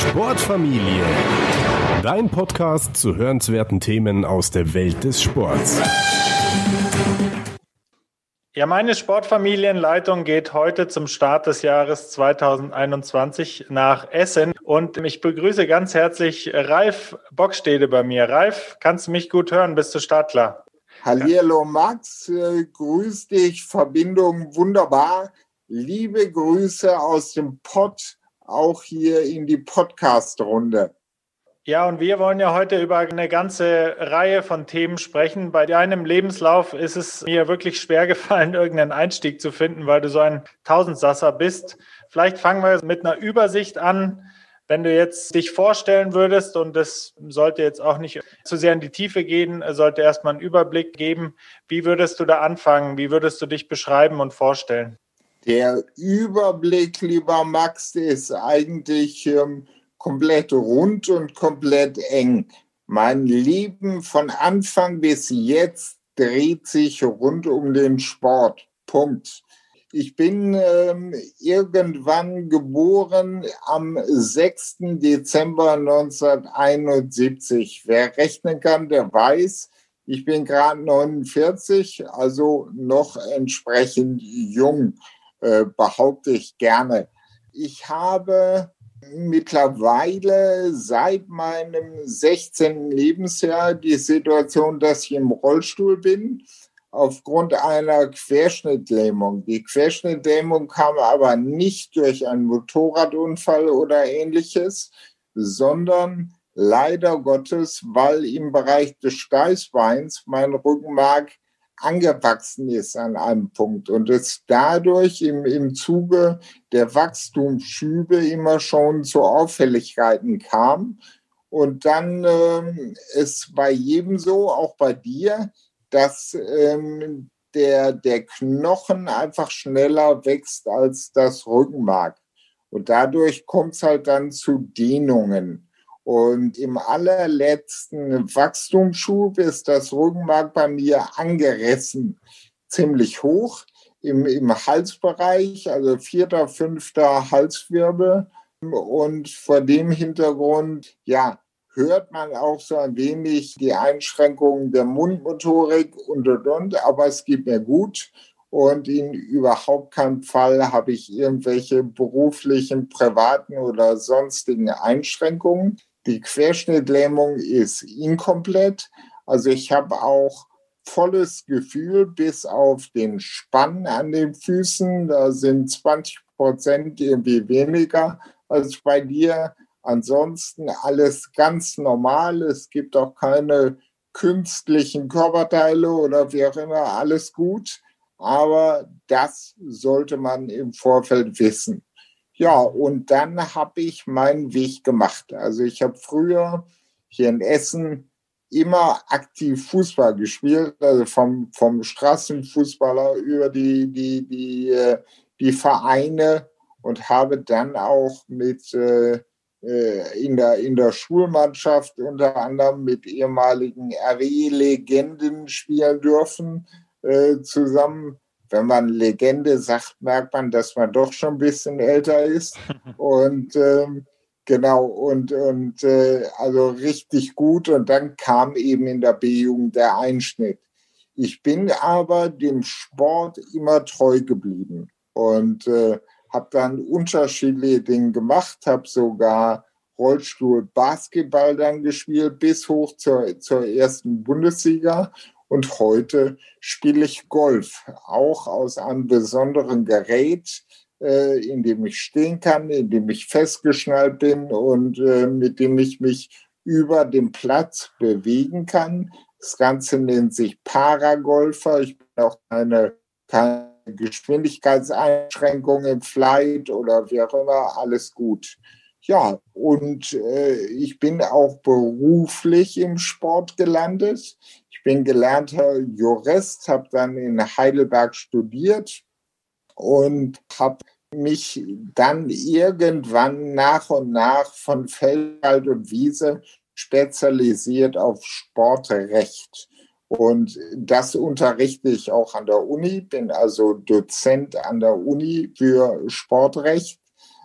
Sportfamilie. Dein Podcast zu hörenswerten Themen aus der Welt des Sports. Ja, meine Sportfamilienleitung geht heute zum Start des Jahres 2021 nach Essen und ich begrüße ganz herzlich Ralf Bockstede bei mir. Ralf, kannst du mich gut hören? Bist du startklar? Hallihallo Max, äh, grüß dich, Verbindung wunderbar. Liebe Grüße aus dem Pott, auch hier in die Podcast-Runde. Ja, und wir wollen ja heute über eine ganze Reihe von Themen sprechen. Bei deinem Lebenslauf ist es mir wirklich schwer gefallen, irgendeinen Einstieg zu finden, weil du so ein Tausendsasser bist. Vielleicht fangen wir mit einer Übersicht an. Wenn du jetzt dich vorstellen würdest, und das sollte jetzt auch nicht zu sehr in die Tiefe gehen, sollte erstmal einen Überblick geben, wie würdest du da anfangen? Wie würdest du dich beschreiben und vorstellen? Der Überblick, lieber Max, ist eigentlich ähm, komplett rund und komplett eng. Mein Leben von Anfang bis jetzt dreht sich rund um den Sport. Punkt. Ich bin ähm, irgendwann geboren am 6. Dezember 1971. Wer rechnen kann, der weiß, ich bin gerade 49, also noch entsprechend jung. Äh, behaupte ich gerne. Ich habe mittlerweile seit meinem 16. Lebensjahr die Situation, dass ich im Rollstuhl bin aufgrund einer Querschnittlähmung. Die Querschnittlähmung kam aber nicht durch einen Motorradunfall oder ähnliches, sondern leider Gottes, weil im Bereich des Steißbeins mein Rückenmark angewachsen ist an einem Punkt und es dadurch im, im Zuge der Wachstumsschübe immer schon zu Auffälligkeiten kam. Und dann ähm, ist bei jedem so, auch bei dir, dass ähm, der, der Knochen einfach schneller wächst als das Rückenmark. Und dadurch kommt es halt dann zu Dehnungen. Und im allerletzten Wachstumsschub ist das Rückenmark bei mir angerissen, ziemlich hoch im, im Halsbereich, also vierter, fünfter Halswirbel. Und vor dem Hintergrund, ja, hört man auch so ein wenig die Einschränkungen der Mundmotorik und und und, aber es geht mir gut und in überhaupt keinem Fall habe ich irgendwelche beruflichen, privaten oder sonstigen Einschränkungen. Die Querschnittlähmung ist inkomplett. Also ich habe auch volles Gefühl bis auf den Spann an den Füßen. Da sind 20 Prozent irgendwie weniger als bei dir. Ansonsten alles ganz normal. Es gibt auch keine künstlichen Körperteile oder wie auch immer. Alles gut. Aber das sollte man im Vorfeld wissen. Ja, und dann habe ich meinen Weg gemacht. Also ich habe früher hier in Essen immer aktiv Fußball gespielt, also vom, vom Straßenfußballer über die, die, die, äh, die Vereine und habe dann auch mit äh, äh, in, der, in der Schulmannschaft unter anderem mit ehemaligen RW-Legenden spielen dürfen äh, zusammen wenn man Legende sagt, merkt man, dass man doch schon ein bisschen älter ist. Und ähm, genau, und, und äh, also richtig gut. Und dann kam eben in der B-Jugend der Einschnitt. Ich bin aber dem Sport immer treu geblieben und äh, habe dann unterschiedliche Dinge gemacht, habe sogar Rollstuhl Basketball dann gespielt bis hoch zur, zur ersten Bundesliga und heute spiele ich Golf, auch aus einem besonderen Gerät, äh, in dem ich stehen kann, in dem ich festgeschnallt bin und äh, mit dem ich mich über den Platz bewegen kann. Das Ganze nennt sich Paragolfer. Ich bin auch keine, keine Geschwindigkeitseinschränkung im Flight oder wie auch immer, alles gut. Ja, und äh, ich bin auch beruflich im Sport gelandet. Bin gelernter Jurist, habe dann in Heidelberg studiert und habe mich dann irgendwann nach und nach von Feld und Wiese spezialisiert auf Sportrecht. Und das unterrichte ich auch an der Uni, bin also Dozent an der Uni für Sportrecht.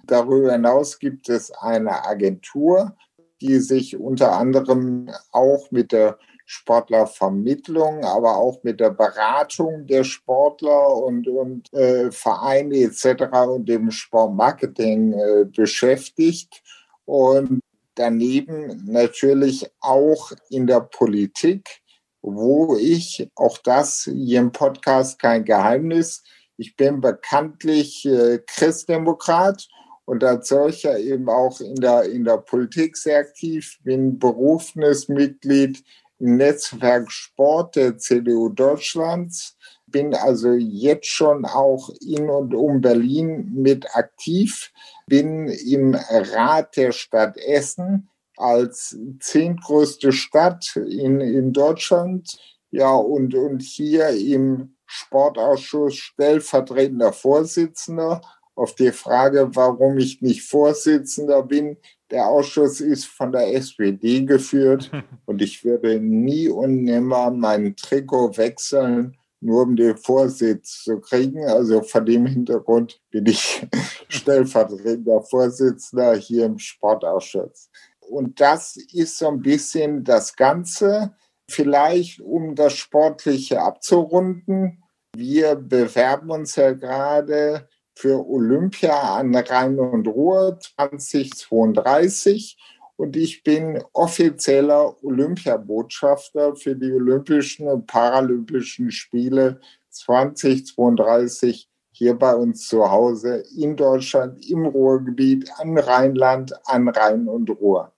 Darüber hinaus gibt es eine Agentur, die sich unter anderem auch mit der Sportlervermittlung, aber auch mit der Beratung der Sportler und, und äh, Vereine etc. und dem Sportmarketing äh, beschäftigt. Und daneben natürlich auch in der Politik, wo ich, auch das hier im Podcast kein Geheimnis, ich bin bekanntlich äh, Christdemokrat und als solcher eben auch in der, in der Politik sehr aktiv, bin berufenes Mitglied Netzwerk Sport der CDU Deutschlands, bin also jetzt schon auch in und um Berlin mit aktiv, bin im Rat der Stadt Essen als zehntgrößte Stadt in, in Deutschland, ja, und, und hier im Sportausschuss stellvertretender Vorsitzender auf die Frage, warum ich nicht Vorsitzender bin. Der Ausschuss ist von der SPD geführt und ich würde nie und nimmer mein Trikot wechseln, nur um den Vorsitz zu kriegen. Also vor dem Hintergrund bin ich stellvertretender Vorsitzender hier im Sportausschuss. Und das ist so ein bisschen das Ganze. Vielleicht, um das Sportliche abzurunden. Wir bewerben uns ja gerade für Olympia an Rhein und Ruhr 2032 und ich bin offizieller Olympiabotschafter für die Olympischen und Paralympischen Spiele 2032 hier bei uns zu Hause in Deutschland, im Ruhrgebiet, an Rheinland, an Rhein und Ruhr.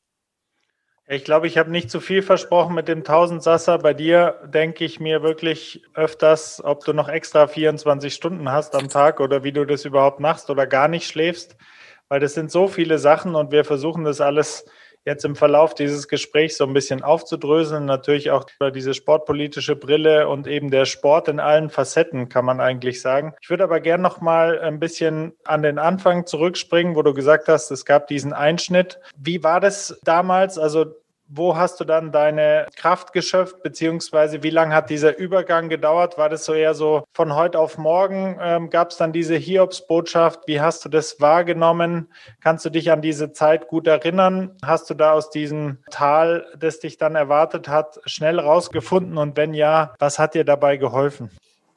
Ich glaube, ich habe nicht zu viel versprochen mit dem Tausendsasser. Bei dir denke ich mir wirklich öfters, ob du noch extra 24 Stunden hast am Tag oder wie du das überhaupt machst oder gar nicht schläfst, weil das sind so viele Sachen und wir versuchen das alles jetzt im Verlauf dieses Gesprächs so ein bisschen aufzudröseln. Natürlich auch diese sportpolitische Brille und eben der Sport in allen Facetten, kann man eigentlich sagen. Ich würde aber gerne noch mal ein bisschen an den Anfang zurückspringen, wo du gesagt hast, es gab diesen Einschnitt. Wie war das damals? Also wo hast du dann deine Kraft geschöpft, beziehungsweise wie lange hat dieser Übergang gedauert? War das so eher so von heute auf morgen? Ähm, Gab es dann diese Hiobsbotschaft? Wie hast du das wahrgenommen? Kannst du dich an diese Zeit gut erinnern? Hast du da aus diesem Tal, das dich dann erwartet hat, schnell rausgefunden? Und wenn ja, was hat dir dabei geholfen?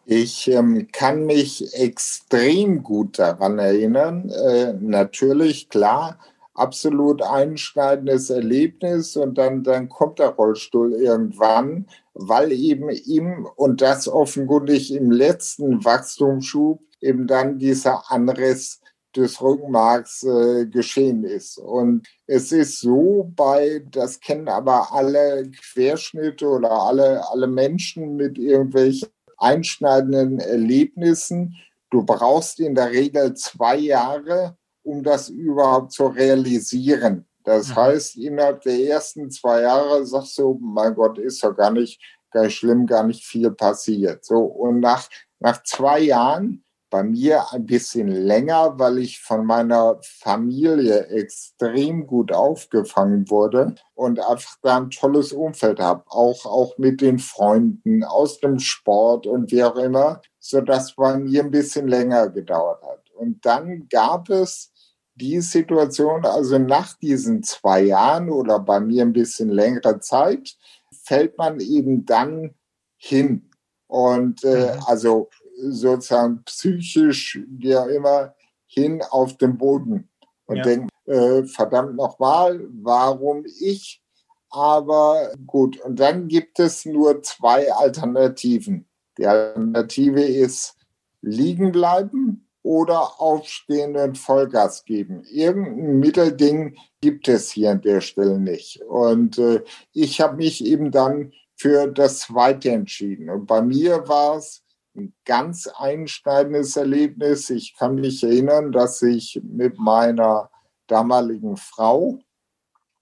Ich ähm, kann mich extrem gut daran erinnern. Äh, natürlich, klar, absolut einschneidendes Erlebnis und dann, dann kommt der Rollstuhl irgendwann, weil eben ihm und das offenkundig im letzten Wachstumsschub eben dann dieser Anriss des Rückenmarks äh, geschehen ist. Und es ist so bei, das kennen aber alle Querschnitte oder alle, alle Menschen mit irgendwelchen einschneidenden Erlebnissen. Du brauchst in der Regel zwei Jahre, um das überhaupt zu realisieren. Das mhm. heißt, innerhalb der ersten zwei Jahre sagst du, mein Gott, ist doch gar nicht, gar nicht schlimm, gar nicht viel passiert. So, und nach, nach zwei Jahren, bei mir ein bisschen länger, weil ich von meiner Familie extrem gut aufgefangen wurde und einfach da ein tolles Umfeld habe, auch, auch mit den Freunden aus dem Sport und wie auch immer, so dass bei mir ein bisschen länger gedauert hat. Und dann gab es die Situation, also nach diesen zwei Jahren oder bei mir ein bisschen längere Zeit, fällt man eben dann hin. Und äh, mhm. also sozusagen psychisch, wie auch immer, hin auf den Boden und ja. denkt, äh, verdammt nochmal, warum ich? Aber gut, und dann gibt es nur zwei Alternativen. Die Alternative ist liegen bleiben oder aufstehen und Vollgas geben. Irgendein Mittelding gibt es hier an der Stelle nicht. Und äh, ich habe mich eben dann für das Zweite entschieden. Und bei mir war es ein ganz einschneidendes Erlebnis. Ich kann mich erinnern, dass ich mit meiner damaligen Frau,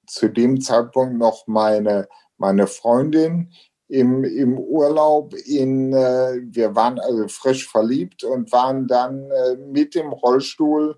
zu dem Zeitpunkt noch meine, meine Freundin, im, im Urlaub in, äh, wir waren also frisch verliebt und waren dann äh, mit dem Rollstuhl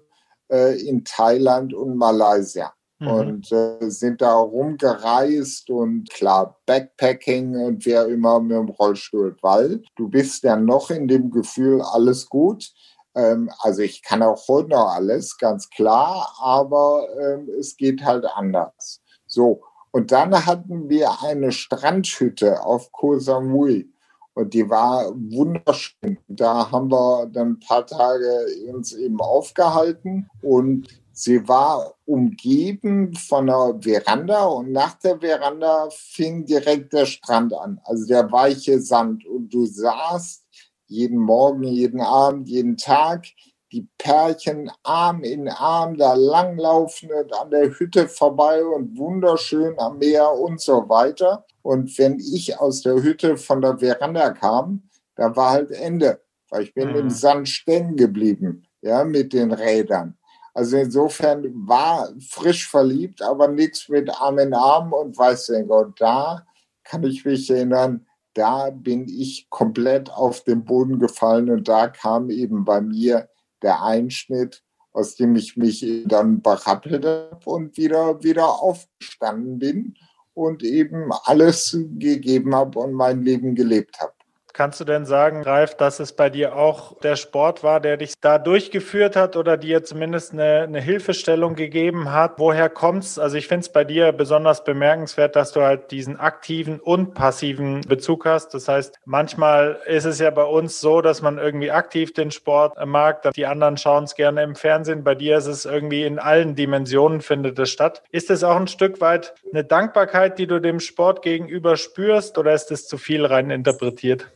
äh, in Thailand und Malaysia. Mhm. Und äh, sind da rumgereist und klar, Backpacking und wer immer mit dem Rollstuhl, weil du bist ja noch in dem Gefühl, alles gut. Ähm, also ich kann auch heute noch alles, ganz klar, aber ähm, es geht halt anders. So, und dann hatten wir eine Strandhütte auf Koh Samui. Und die war wunderschön. Da haben wir dann ein paar Tage uns eben aufgehalten und sie war umgeben von einer Veranda und nach der Veranda fing direkt der Strand an, also der weiche Sand. Und du sahst jeden Morgen, jeden Abend, jeden Tag die Pärchen Arm in Arm da langlaufen und an der Hütte vorbei und wunderschön am Meer und so weiter. Und wenn ich aus der Hütte von der Veranda kam, da war halt Ende, weil ich bin mhm. im Sand stehen geblieben, ja, mit den Rädern. Also insofern war frisch verliebt, aber nichts mit Arm in Arm und weiß den Gott, da kann ich mich erinnern, da bin ich komplett auf den Boden gefallen und da kam eben bei mir der Einschnitt, aus dem ich mich dann berappelt habe und wieder, wieder aufgestanden bin und eben alles gegeben habe und mein Leben gelebt habe. Kannst du denn sagen, Ralf, dass es bei dir auch der Sport war, der dich da durchgeführt hat oder dir zumindest eine, eine Hilfestellung gegeben hat? Woher kommt's? Also ich finde es bei dir besonders bemerkenswert, dass du halt diesen aktiven und passiven Bezug hast. Das heißt, manchmal ist es ja bei uns so, dass man irgendwie aktiv den Sport mag, die anderen schauen es gerne im Fernsehen. Bei dir ist es irgendwie in allen Dimensionen findet es statt. Ist es auch ein Stück weit eine Dankbarkeit, die du dem Sport gegenüber spürst oder ist es zu viel rein interpretiert?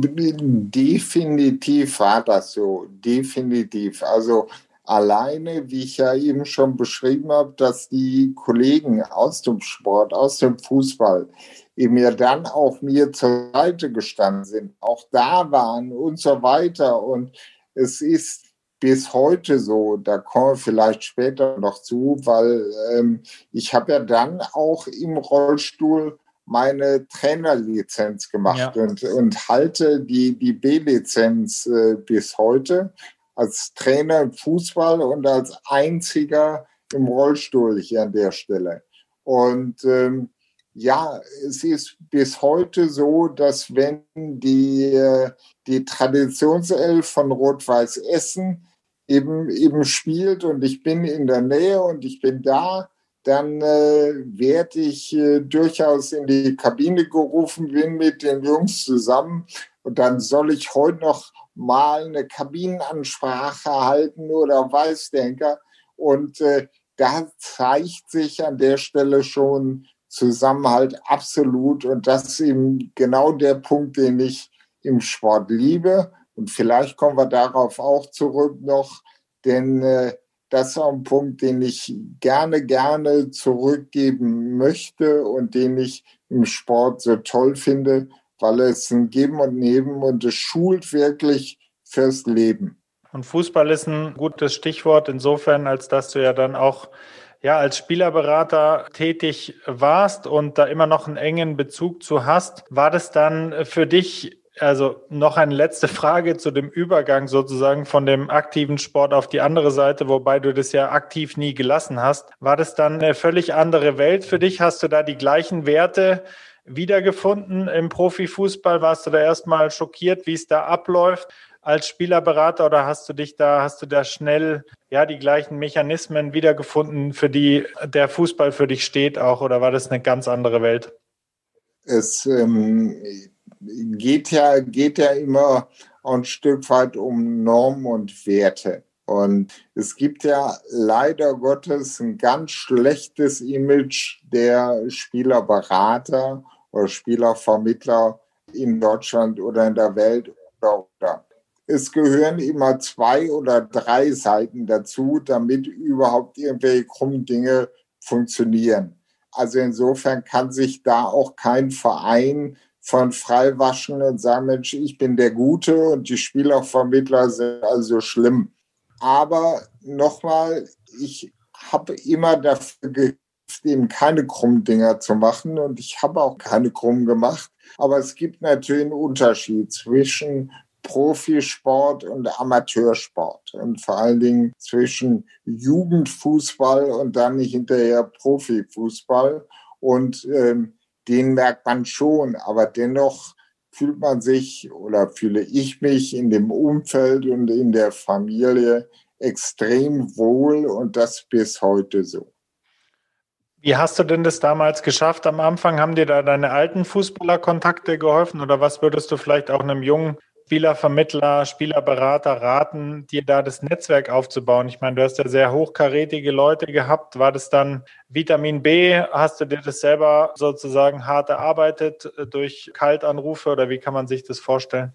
Definitiv war das so, definitiv. Also alleine, wie ich ja eben schon beschrieben habe, dass die Kollegen aus dem Sport, aus dem Fußball eben ja dann auch mir zur Seite gestanden sind, auch da waren und so weiter. Und es ist bis heute so, da kommen wir vielleicht später noch zu, weil ähm, ich habe ja dann auch im Rollstuhl meine Trainerlizenz gemacht ja. und, und halte die, die B-Lizenz äh, bis heute als Trainer im Fußball und als einziger im Rollstuhl hier an der Stelle. Und ähm, ja, es ist bis heute so, dass wenn die, äh, die Traditionself von Rot-Weiß Essen eben, eben spielt und ich bin in der Nähe und ich bin da, dann äh, werde ich äh, durchaus in die Kabine gerufen, bin mit den Jungs zusammen und dann soll ich heute noch mal eine Kabinenansprache halten oder Weißdenker. Und äh, da zeigt sich an der Stelle schon Zusammenhalt absolut. Und das ist eben genau der Punkt, den ich im Sport liebe. Und vielleicht kommen wir darauf auch zurück noch, denn äh, das ist ein Punkt, den ich gerne, gerne zurückgeben möchte und den ich im Sport so toll finde, weil es ein Geben und Nehmen und es schult wirklich fürs Leben. Und Fußball ist ein gutes Stichwort insofern, als dass du ja dann auch ja, als Spielerberater tätig warst und da immer noch einen engen Bezug zu hast. War das dann für dich also noch eine letzte Frage zu dem Übergang sozusagen von dem aktiven Sport auf die andere Seite, wobei du das ja aktiv nie gelassen hast. War das dann eine völlig andere Welt für dich? Hast du da die gleichen Werte wiedergefunden im Profifußball? Warst du da erstmal schockiert, wie es da abläuft als Spielerberater oder hast du dich da, hast du da schnell ja die gleichen Mechanismen wiedergefunden, für die der Fußball für dich steht auch oder war das eine ganz andere Welt? Es ähm, geht ja, geht ja immer ein Stück weit um Normen und Werte. Und es gibt ja leider Gottes ein ganz schlechtes Image der Spielerberater oder Spielervermittler in Deutschland oder in der Welt. Es gehören immer zwei oder drei Seiten dazu, damit überhaupt irgendwelche krummen Dinge funktionieren. Also insofern kann sich da auch kein Verein von freiwaschen und sagen, Mensch, ich bin der Gute und die Spielervermittler sind also schlimm. Aber nochmal, ich habe immer dafür gekämpft, eben keine krummen Dinger zu machen und ich habe auch keine krummen gemacht. Aber es gibt natürlich einen Unterschied zwischen Profisport und Amateursport und vor allen Dingen zwischen Jugendfußball und dann hinterher Profifußball. Und ähm, den merkt man schon, aber dennoch fühlt man sich oder fühle ich mich in dem Umfeld und in der Familie extrem wohl und das bis heute so. Wie hast du denn das damals geschafft? Am Anfang haben dir da deine alten Fußballerkontakte geholfen oder was würdest du vielleicht auch einem jungen Spielervermittler, Spielerberater raten, dir da das Netzwerk aufzubauen? Ich meine, du hast ja sehr hochkarätige Leute gehabt. War das dann Vitamin B? Hast du dir das selber sozusagen hart erarbeitet durch Kaltanrufe oder wie kann man sich das vorstellen?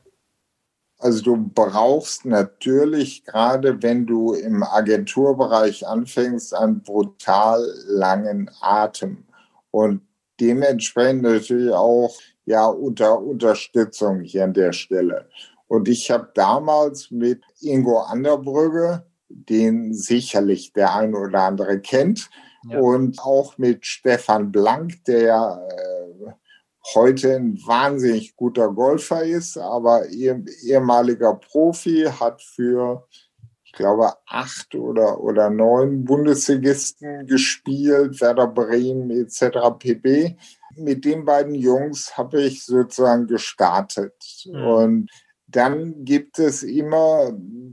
Also du brauchst natürlich, gerade wenn du im Agenturbereich anfängst, einen brutal langen Atem und dementsprechend natürlich auch ja unter Unterstützung hier an der Stelle. Und ich habe damals mit Ingo Anderbrügge, den sicherlich der eine oder andere kennt, ja. und auch mit Stefan Blank, der äh, heute ein wahnsinnig guter Golfer ist, aber ehemaliger Profi, hat für, ich glaube, acht oder, oder neun Bundesligisten gespielt, Werder Bremen etc. pp. Mit den beiden Jungs habe ich sozusagen gestartet. Mhm. Und dann gibt es immer,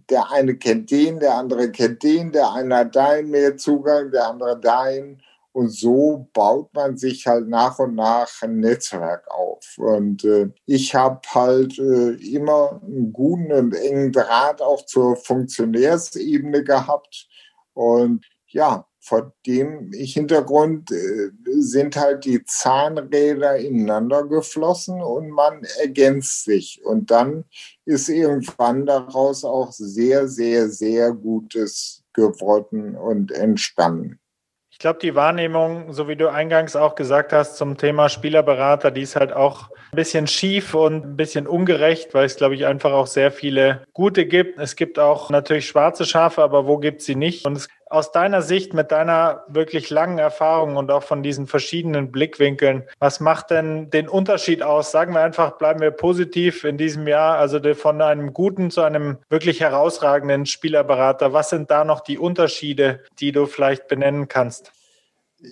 der eine kennt den, der andere kennt den, der eine hat dahin mehr Zugang, der andere dahin. Und so baut man sich halt nach und nach ein Netzwerk auf. Und äh, ich habe halt äh, immer einen guten und engen Draht auch zur Funktionärsebene gehabt. Und ja, vor dem Hintergrund äh, sind halt die Zahnräder ineinander geflossen und man ergänzt sich. Und dann ist irgendwann daraus auch sehr, sehr, sehr Gutes geworden und entstanden. Ich glaube, die Wahrnehmung, so wie du eingangs auch gesagt hast, zum Thema Spielerberater, die ist halt auch ein bisschen schief und ein bisschen ungerecht, weil es, glaube ich, einfach auch sehr viele gute gibt. Es gibt auch natürlich schwarze Schafe, aber wo gibt sie nicht? Und es aus deiner Sicht, mit deiner wirklich langen Erfahrung und auch von diesen verschiedenen Blickwinkeln, was macht denn den Unterschied aus? Sagen wir einfach, bleiben wir positiv in diesem Jahr, also von einem guten zu einem wirklich herausragenden Spielerberater. Was sind da noch die Unterschiede, die du vielleicht benennen kannst?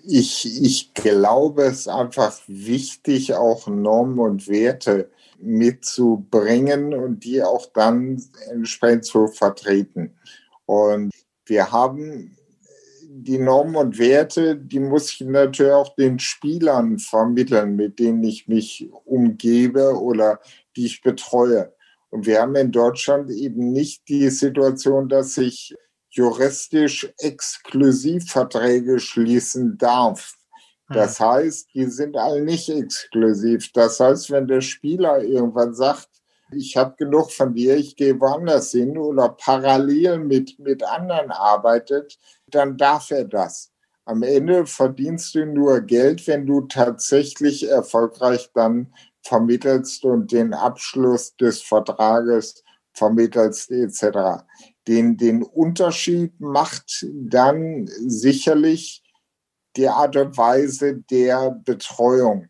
Ich, ich glaube, es ist einfach wichtig, auch Normen und Werte mitzubringen und die auch dann entsprechend zu vertreten. Und wir haben die Normen und Werte, die muss ich natürlich auch den Spielern vermitteln, mit denen ich mich umgebe oder die ich betreue. Und wir haben in Deutschland eben nicht die Situation, dass ich juristisch Exklusivverträge schließen darf. Das hm. heißt, die sind alle nicht exklusiv. Das heißt, wenn der Spieler irgendwann sagt, ich habe genug von dir, ich gehe woanders hin oder parallel mit, mit anderen arbeitet, dann darf er das. Am Ende verdienst du nur Geld, wenn du tatsächlich erfolgreich dann vermittelst und den Abschluss des Vertrages vermittelst etc. Den, den Unterschied macht dann sicherlich die Art und Weise der Betreuung,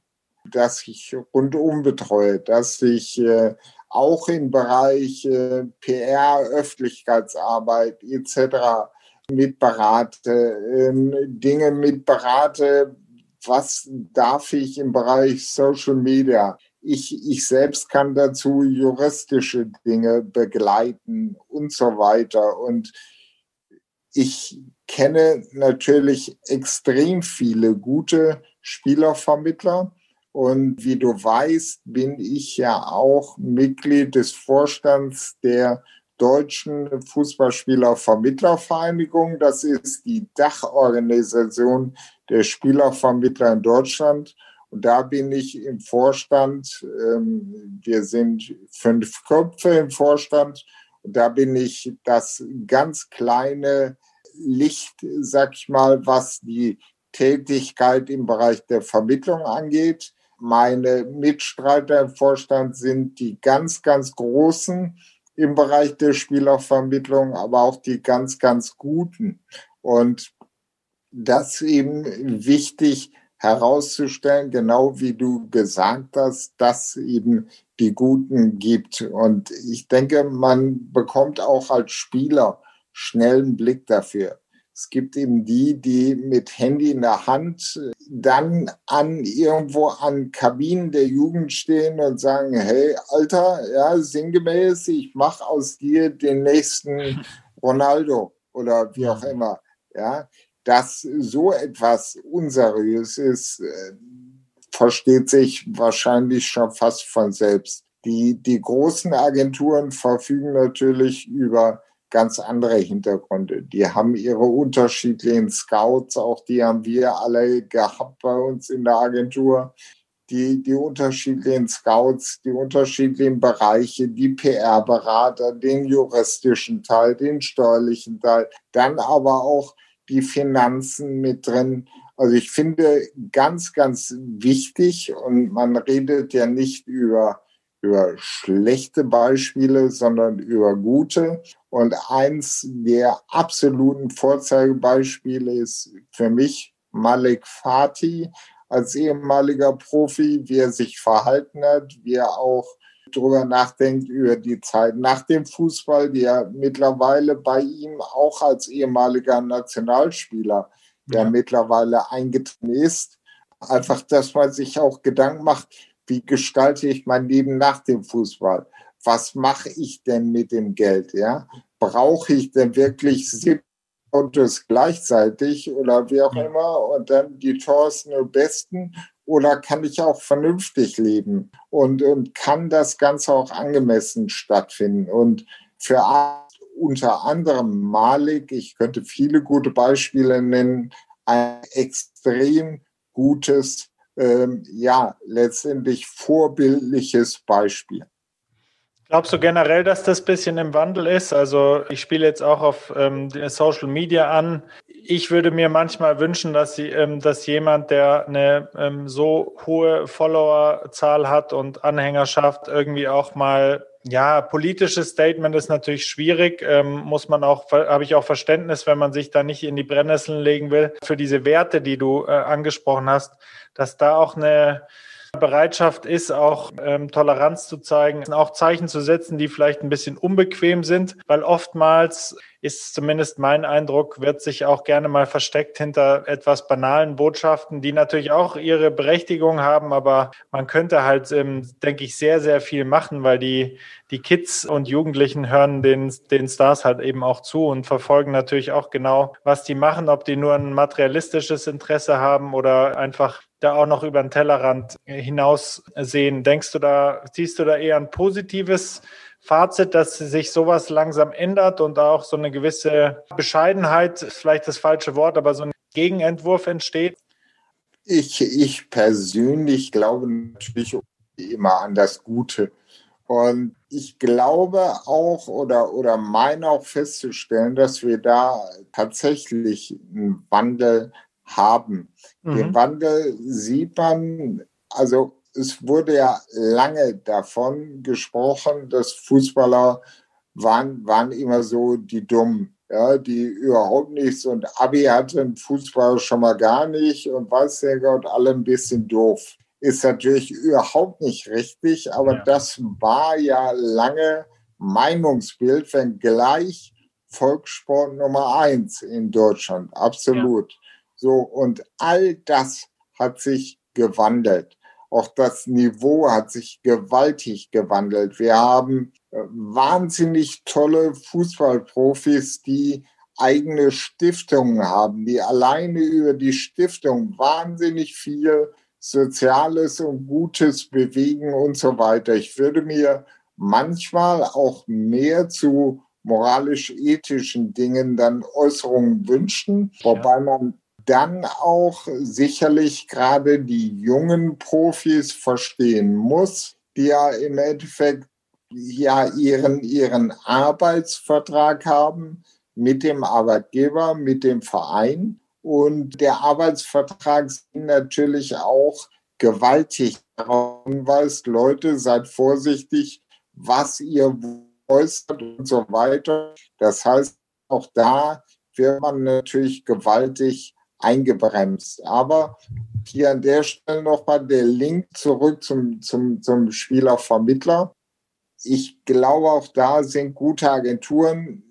dass ich rundum betreue, dass ich äh, auch im Bereich äh, PR, Öffentlichkeitsarbeit etc. mitberate, ähm, Dinge mitberate, was darf ich im Bereich Social Media. Ich, ich selbst kann dazu juristische Dinge begleiten und so weiter. Und ich kenne natürlich extrem viele gute Spielervermittler und wie du weißt, bin ich ja auch Mitglied des Vorstands der Deutschen Fußballspielervermittlervereinigung. Das ist die Dachorganisation der Spielervermittler in Deutschland. Und da bin ich im Vorstand. Ähm, wir sind fünf Köpfe im Vorstand. Und da bin ich das ganz kleine Licht, sag ich mal, was die Tätigkeit im Bereich der Vermittlung angeht. Meine Mitstreiter im Vorstand sind die ganz, ganz Großen im Bereich der Spielervermittlung, aber auch die ganz, ganz Guten. Und das eben wichtig herauszustellen, genau wie du gesagt hast, dass eben die Guten gibt. Und ich denke, man bekommt auch als Spieler schnell einen Blick dafür. Es gibt eben die, die mit Handy in der Hand dann an irgendwo an Kabinen der Jugend stehen und sagen, hey, Alter, ja, sinngemäß, ich mache aus dir den nächsten Ronaldo oder wie auch immer. Ja, dass so etwas unseriös ist, äh, versteht sich wahrscheinlich schon fast von selbst. Die, die großen Agenturen verfügen natürlich über ganz andere Hintergründe. Die haben ihre unterschiedlichen Scouts, auch die haben wir alle gehabt bei uns in der Agentur. Die, die unterschiedlichen Scouts, die unterschiedlichen Bereiche, die PR-Berater, den juristischen Teil, den steuerlichen Teil, dann aber auch die Finanzen mit drin. Also ich finde ganz, ganz wichtig und man redet ja nicht über über schlechte Beispiele, sondern über gute. Und eins der absoluten Vorzeigebeispiele ist für mich Malik Fatih als ehemaliger Profi, wie er sich verhalten hat, wie er auch darüber nachdenkt über die Zeit nach dem Fußball, die ja mittlerweile bei ihm auch als ehemaliger Nationalspieler, der ja. mittlerweile eingetreten ist, einfach, dass man sich auch Gedanken macht, wie gestalte ich mein Leben nach dem Fußball? Was mache ich denn mit dem Geld? Ja? Brauche ich denn wirklich sieben Autos gleichzeitig oder wie auch immer und dann die teuersten und besten? Oder kann ich auch vernünftig leben und, und kann das Ganze auch angemessen stattfinden? Und für unter anderem Malik, ich könnte viele gute Beispiele nennen, ein extrem gutes ähm, ja, letztendlich vorbildliches Beispiel. Glaubst du generell, dass das ein bisschen im Wandel ist? Also ich spiele jetzt auch auf ähm, Social Media an. Ich würde mir manchmal wünschen, dass, sie, ähm, dass jemand, der eine ähm, so hohe Followerzahl hat und Anhängerschaft, irgendwie auch mal ja, politisches Statement ist natürlich schwierig, ähm, muss man auch, habe ich auch Verständnis, wenn man sich da nicht in die Brennnesseln legen will. Für diese Werte, die du äh, angesprochen hast, dass da auch eine Bereitschaft ist, auch ähm, Toleranz zu zeigen, auch Zeichen zu setzen, die vielleicht ein bisschen unbequem sind, weil oftmals ist zumindest mein Eindruck, wird sich auch gerne mal versteckt hinter etwas banalen Botschaften, die natürlich auch ihre Berechtigung haben, aber man könnte halt, ähm, denke ich, sehr, sehr viel machen, weil die, die Kids und Jugendlichen hören den, den Stars halt eben auch zu und verfolgen natürlich auch genau, was die machen, ob die nur ein materialistisches Interesse haben oder einfach da auch noch über den Tellerrand hinaus sehen. Denkst du da, siehst du da eher ein positives Fazit, dass sich sowas langsam ändert und auch so eine gewisse Bescheidenheit, vielleicht das falsche Wort, aber so ein Gegenentwurf entsteht? Ich, ich persönlich glaube natürlich immer an das Gute. Und ich glaube auch oder, oder meine auch festzustellen, dass wir da tatsächlich einen Wandel haben. Mhm. Den Wandel sieht man, also es wurde ja lange davon gesprochen, dass Fußballer waren, waren immer so die Dummen, ja, die überhaupt nichts und Abi hatten Fußballer schon mal gar nicht und weiß der Gott, alle ein bisschen doof. Ist natürlich überhaupt nicht richtig, aber ja. das war ja lange Meinungsbild, wenn gleich Volkssport Nummer eins in Deutschland. Absolut. Ja. So, und all das hat sich gewandelt. Auch das Niveau hat sich gewaltig gewandelt. Wir haben äh, wahnsinnig tolle Fußballprofis, die eigene Stiftungen haben, die alleine über die Stiftung wahnsinnig viel Soziales und Gutes bewegen und so weiter. Ich würde mir manchmal auch mehr zu moralisch-ethischen Dingen dann Äußerungen wünschen, wobei man dann auch sicherlich gerade die jungen Profis verstehen muss, die ja im Endeffekt ja ihren, ihren Arbeitsvertrag haben mit dem Arbeitgeber, mit dem Verein. Und der Arbeitsvertrag natürlich auch gewaltig darauf hinweist, Leute, seid vorsichtig, was ihr äußert und so weiter. Das heißt, auch da wird man natürlich gewaltig eingebremst. Aber hier an der Stelle nochmal der Link zurück zum, zum, zum Spielervermittler. Ich glaube, auch da sind gute Agenturen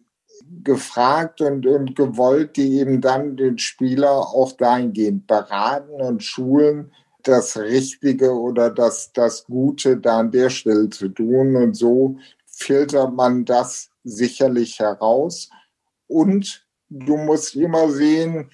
gefragt und, und gewollt, die eben dann den Spieler auch dahingehend beraten und schulen, das Richtige oder das, das Gute da an der Stelle zu tun. Und so filtert man das sicherlich heraus. Und du musst immer sehen,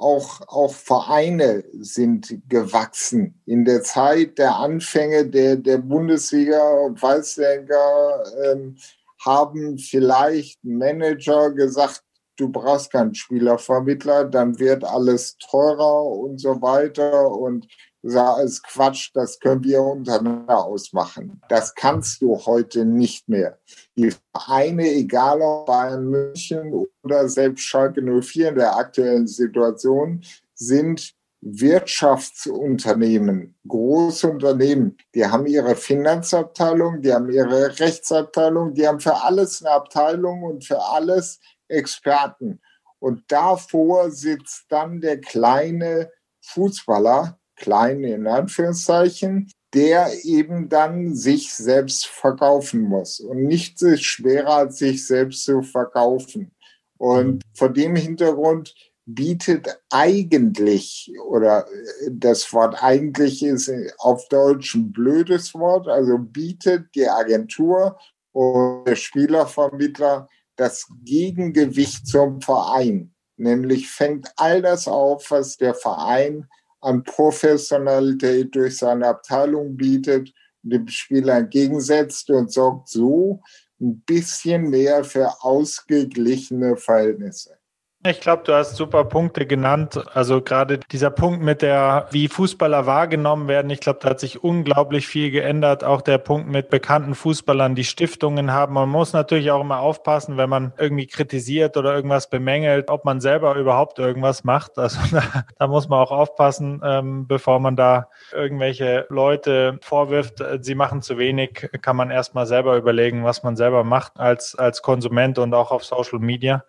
auch, auch Vereine sind gewachsen. In der Zeit der Anfänge der, der Bundesliga und Weißlenker ähm, haben vielleicht Manager gesagt, du brauchst keinen Spielervermittler, dann wird alles teurer und so weiter und sah es Quatsch, das können wir untereinander ausmachen. Das kannst du heute nicht mehr. Die Vereine, egal ob Bayern München oder selbst Schalke 04 in der aktuellen Situation, sind Wirtschaftsunternehmen, große Unternehmen, die haben ihre Finanzabteilung, die haben ihre Rechtsabteilung, die haben für alles eine Abteilung und für alles Experten. Und davor sitzt dann der kleine Fußballer, klein in Anführungszeichen, der eben dann sich selbst verkaufen muss. Und nichts ist schwerer, als sich selbst zu verkaufen. Und vor dem Hintergrund bietet eigentlich, oder das Wort eigentlich ist auf Deutsch ein blödes Wort, also bietet die Agentur und der Spielervermittler das Gegengewicht zum Verein. Nämlich fängt all das auf, was der Verein an Professionalität durch seine Abteilung bietet, dem Spieler entgegensetzt und sorgt so ein bisschen mehr für ausgeglichene Verhältnisse. Ich glaube, du hast super Punkte genannt. Also gerade dieser Punkt mit der, wie Fußballer wahrgenommen werden. Ich glaube, da hat sich unglaublich viel geändert. Auch der Punkt mit bekannten Fußballern, die Stiftungen haben. Man muss natürlich auch immer aufpassen, wenn man irgendwie kritisiert oder irgendwas bemängelt, ob man selber überhaupt irgendwas macht. Also da, da muss man auch aufpassen, ähm, bevor man da irgendwelche Leute vorwirft, sie machen zu wenig, kann man erstmal selber überlegen, was man selber macht als, als Konsument und auch auf Social Media.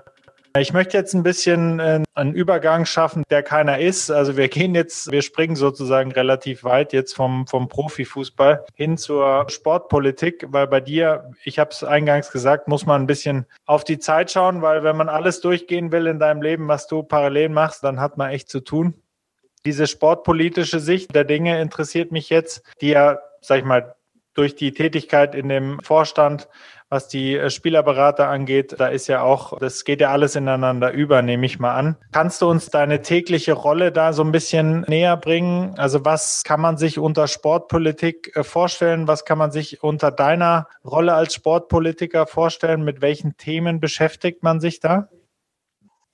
Ich möchte jetzt ein bisschen äh, einen Übergang schaffen, der keiner ist. Also wir gehen jetzt, wir springen sozusagen relativ weit jetzt vom, vom Profifußball hin zur Sportpolitik, weil bei dir, ich habe es eingangs gesagt, muss man ein bisschen auf die Zeit schauen, weil wenn man alles durchgehen will in deinem Leben, was du parallel machst, dann hat man echt zu tun. Diese sportpolitische Sicht der Dinge interessiert mich jetzt, die ja, sag ich mal, durch die Tätigkeit in dem Vorstand was die äh, Spielerberater angeht, da ist ja auch, das geht ja alles ineinander über, nehme ich mal an. Kannst du uns deine tägliche Rolle da so ein bisschen näher bringen? Also was kann man sich unter Sportpolitik äh, vorstellen? Was kann man sich unter deiner Rolle als Sportpolitiker vorstellen? Mit welchen Themen beschäftigt man sich da?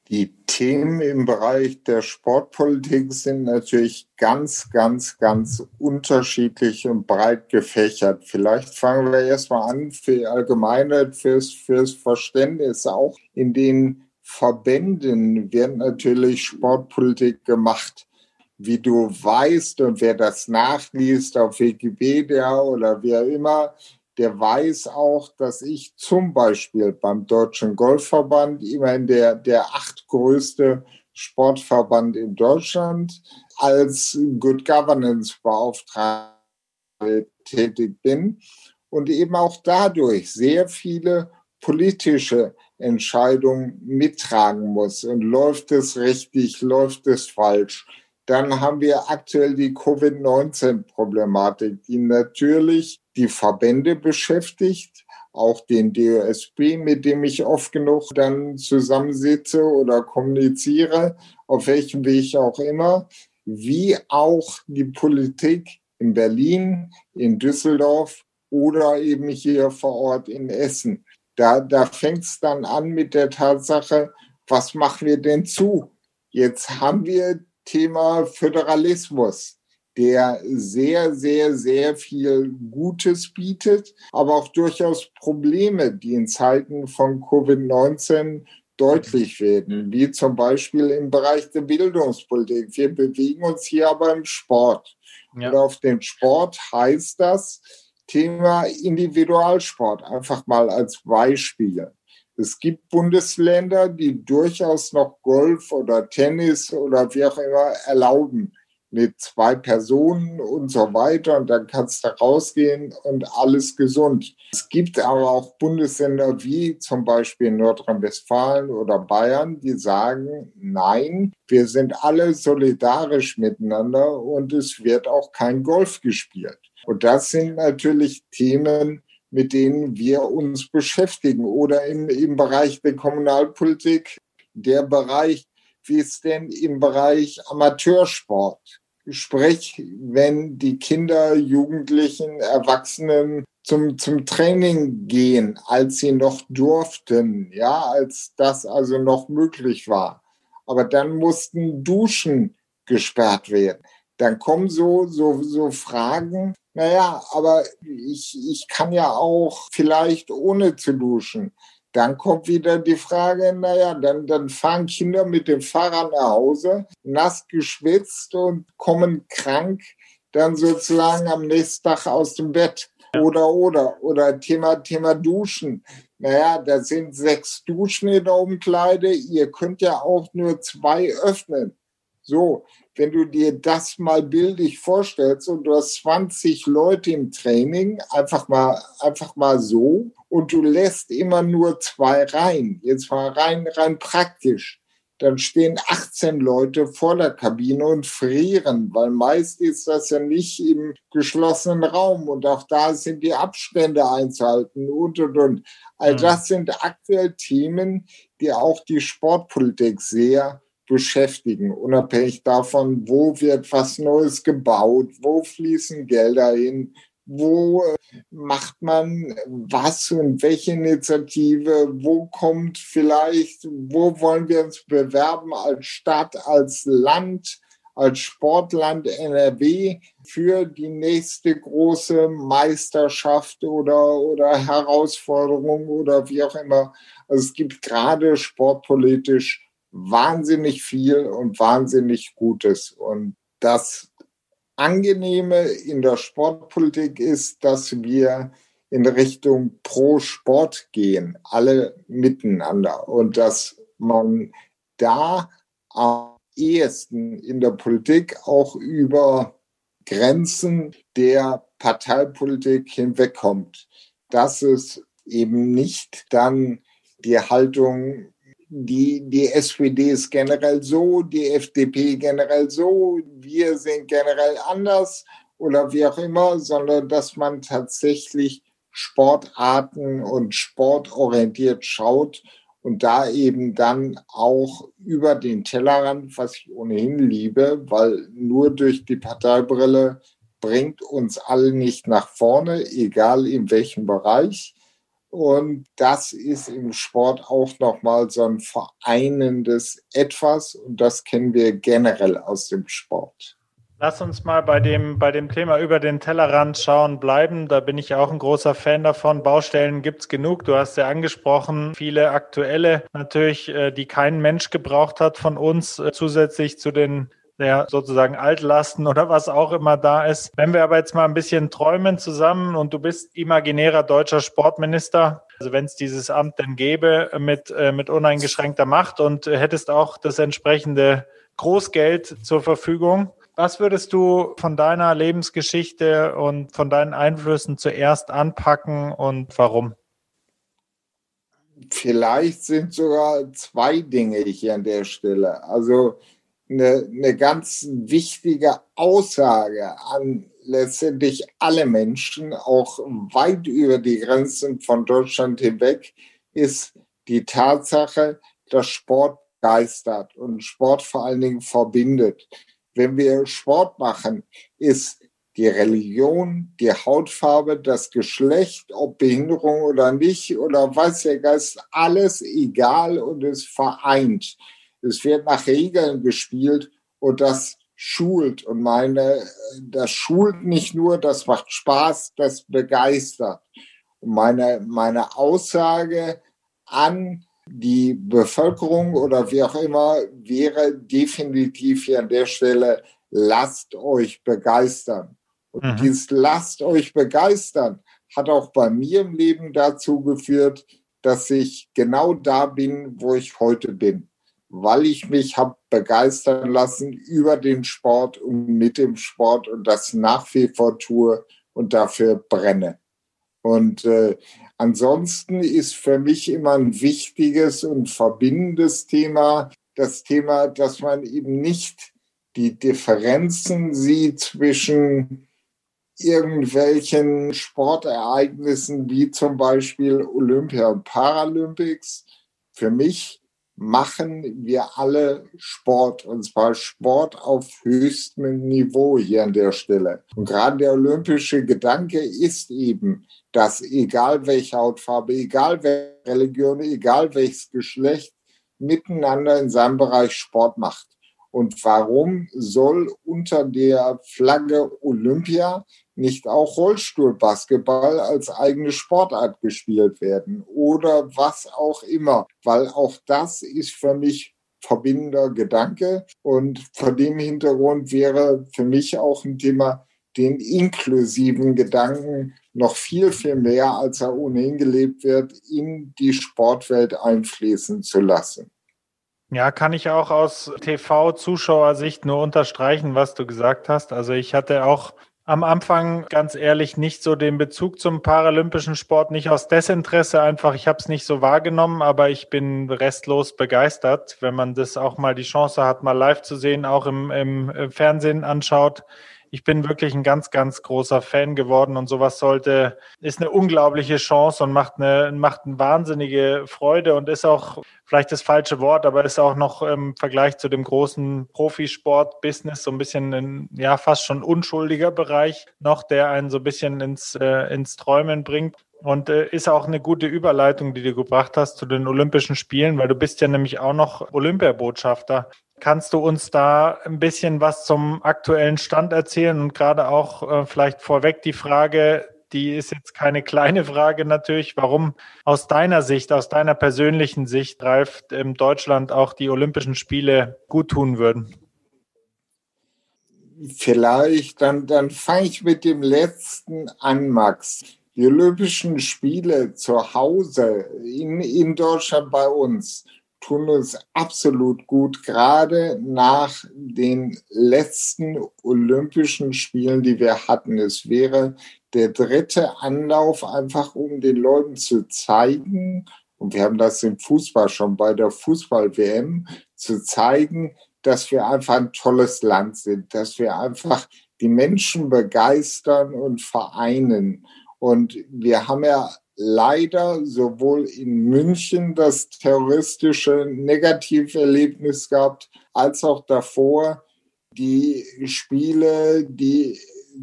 Die Themen im Bereich der Sportpolitik sind natürlich ganz, ganz, ganz unterschiedlich und breit gefächert. Vielleicht fangen wir erstmal an für die Allgemeinheit, fürs, fürs Verständnis. Auch in den Verbänden wird natürlich Sportpolitik gemacht. Wie du weißt und wer das nachliest auf Wikipedia oder wie auch immer, der weiß auch, dass ich zum Beispiel beim Deutschen Golfverband, immerhin der, der achtgrößte Sportverband in Deutschland, als Good Governance Beauftragte tätig bin und eben auch dadurch sehr viele politische Entscheidungen mittragen muss. Und läuft es richtig, läuft es falsch? Dann haben wir aktuell die Covid-19-Problematik, die natürlich die Verbände beschäftigt, auch den DOSB, mit dem ich oft genug dann zusammensitze oder kommuniziere, auf welchem Weg auch immer, wie auch die Politik in Berlin, in Düsseldorf oder eben hier vor Ort in Essen. Da, da fängt es dann an mit der Tatsache, was machen wir denn zu? Jetzt haben wir Thema Föderalismus der sehr, sehr, sehr viel Gutes bietet, aber auch durchaus Probleme, die in Zeiten von Covid-19 deutlich werden, wie zum Beispiel im Bereich der Bildungspolitik. Wir bewegen uns hier aber im Sport. Ja. Und auf den Sport heißt das Thema Individualsport, einfach mal als Beispiel. Es gibt Bundesländer, die durchaus noch Golf oder Tennis oder wie auch immer erlauben mit zwei Personen und so weiter und dann kannst du rausgehen und alles gesund. Es gibt aber auch Bundesländer wie zum Beispiel Nordrhein-Westfalen oder Bayern, die sagen, nein, wir sind alle solidarisch miteinander und es wird auch kein Golf gespielt. Und das sind natürlich Themen, mit denen wir uns beschäftigen oder im, im Bereich der Kommunalpolitik, der Bereich wie es denn im Bereich Amateursport? Sprich, wenn die Kinder, Jugendlichen, Erwachsenen zum, zum Training gehen, als sie noch durften, ja, als das also noch möglich war. Aber dann mussten Duschen gesperrt werden. Dann kommen so, so, so Fragen, naja, aber ich, ich kann ja auch vielleicht ohne zu duschen. Dann kommt wieder die Frage, naja, dann, dann fahren Kinder mit dem Fahrrad nach Hause, nass geschwitzt und kommen krank dann sozusagen am nächsten Tag aus dem Bett. Oder, oder, oder Thema, Thema Duschen. Naja, da sind sechs Duschen in der Umkleide. Ihr könnt ja auch nur zwei öffnen. So, wenn du dir das mal bildlich vorstellst und du hast 20 Leute im Training, einfach mal, einfach mal so, und du lässt immer nur zwei rein, jetzt mal rein, rein praktisch, dann stehen 18 Leute vor der Kabine und frieren, weil meist ist das ja nicht im geschlossenen Raum und auch da sind die Abstände einzuhalten und und und. All mhm. das sind aktuell Themen, die auch die Sportpolitik sehr beschäftigen, unabhängig davon, wo wird was Neues gebaut, wo fließen Gelder hin, wo äh, macht man was und welche Initiative, wo kommt vielleicht, wo wollen wir uns bewerben als Stadt, als Land, als Sportland NRW für die nächste große Meisterschaft oder, oder Herausforderung oder wie auch immer. Also es gibt gerade sportpolitisch wahnsinnig viel und wahnsinnig Gutes. Und das Angenehme in der Sportpolitik ist, dass wir in Richtung pro Sport gehen, alle miteinander. Und dass man da am ehesten in der Politik auch über Grenzen der Parteipolitik hinwegkommt. Dass es eben nicht dann die Haltung die, die SPD ist generell so, die FDP generell so, wir sind generell anders oder wie auch immer, sondern dass man tatsächlich Sportarten und sportorientiert schaut und da eben dann auch über den Tellerrand, was ich ohnehin liebe, weil nur durch die Parteibrille bringt uns alle nicht nach vorne, egal in welchem Bereich. Und das ist im Sport auch nochmal so ein vereinendes Etwas. Und das kennen wir generell aus dem Sport. Lass uns mal bei dem, bei dem Thema über den Tellerrand schauen bleiben. Da bin ich auch ein großer Fan davon. Baustellen gibt's genug. Du hast ja angesprochen, viele aktuelle natürlich, äh, die kein Mensch gebraucht hat von uns, äh, zusätzlich zu den ja, sozusagen Altlasten oder was auch immer da ist. Wenn wir aber jetzt mal ein bisschen träumen zusammen und du bist imaginärer deutscher Sportminister, also wenn es dieses Amt denn gäbe mit, äh, mit uneingeschränkter Macht und hättest auch das entsprechende Großgeld zur Verfügung, was würdest du von deiner Lebensgeschichte und von deinen Einflüssen zuerst anpacken und warum? Vielleicht sind sogar zwei Dinge hier an der Stelle. Also eine, eine ganz wichtige Aussage an letztendlich alle Menschen, auch weit über die Grenzen von Deutschland hinweg, ist die Tatsache, dass Sport begeistert und Sport vor allen Dingen verbindet. Wenn wir Sport machen, ist die Religion, die Hautfarbe, das Geschlecht, ob Behinderung oder nicht, oder weiß der Geist, alles egal und es vereint. Es wird nach Regeln gespielt und das schult. Und meine, das schult nicht nur, das macht Spaß, das begeistert. Und meine, meine Aussage an die Bevölkerung oder wie auch immer wäre definitiv hier an der Stelle, lasst euch begeistern. Und mhm. dieses lasst euch begeistern hat auch bei mir im Leben dazu geführt, dass ich genau da bin, wo ich heute bin. Weil ich mich habe begeistern lassen über den Sport und mit dem Sport und das nach wie vor tue und dafür brenne. Und äh, ansonsten ist für mich immer ein wichtiges und verbindendes Thema das Thema, dass man eben nicht die Differenzen sieht zwischen irgendwelchen Sportereignissen wie zum Beispiel Olympia und Paralympics. Für mich machen wir alle Sport und zwar Sport auf höchstem Niveau hier an der Stelle. Und gerade der olympische Gedanke ist eben, dass egal welche Hautfarbe, egal welche Religion, egal welches Geschlecht miteinander in seinem Bereich Sport macht. Und warum soll unter der Flagge Olympia nicht auch Rollstuhlbasketball als eigene Sportart gespielt werden? Oder was auch immer, weil auch das ist für mich verbindender Gedanke. Und vor dem Hintergrund wäre für mich auch ein Thema, den inklusiven Gedanken noch viel, viel mehr, als er ohnehin gelebt wird, in die Sportwelt einfließen zu lassen. Ja, kann ich auch aus TV-Zuschauersicht nur unterstreichen, was du gesagt hast. Also ich hatte auch am Anfang ganz ehrlich nicht so den Bezug zum paralympischen Sport, nicht aus Desinteresse einfach, ich habe es nicht so wahrgenommen, aber ich bin restlos begeistert, wenn man das auch mal die Chance hat, mal live zu sehen, auch im, im Fernsehen anschaut ich bin wirklich ein ganz, ganz großer Fan geworden und sowas sollte, ist eine unglaubliche Chance und macht eine, macht eine wahnsinnige Freude und ist auch vielleicht das falsche Wort, aber ist auch noch im Vergleich zu dem großen Profisport-Business so ein bisschen ein, ja, fast schon unschuldiger Bereich noch, der einen so ein bisschen ins, äh, ins Träumen bringt. Und äh, ist auch eine gute Überleitung, die du gebracht hast zu den Olympischen Spielen, weil du bist ja nämlich auch noch Olympiabotschafter. Kannst du uns da ein bisschen was zum aktuellen Stand erzählen und gerade auch äh, vielleicht vorweg die Frage, die ist jetzt keine kleine Frage natürlich, warum aus deiner Sicht, aus deiner persönlichen Sicht, Ralf, in Deutschland auch die Olympischen Spiele gut tun würden? Vielleicht, dann, dann fange ich mit dem letzten an, Max. Die Olympischen Spiele zu Hause in, in Deutschland bei uns tun uns absolut gut, gerade nach den letzten Olympischen Spielen, die wir hatten. Es wäre der dritte Anlauf, einfach um den Leuten zu zeigen, und wir haben das im Fußball schon bei der Fußball-WM, zu zeigen, dass wir einfach ein tolles Land sind, dass wir einfach die Menschen begeistern und vereinen. Und wir haben ja leider sowohl in München das terroristische Negativerlebnis gehabt, als auch davor die Spiele, die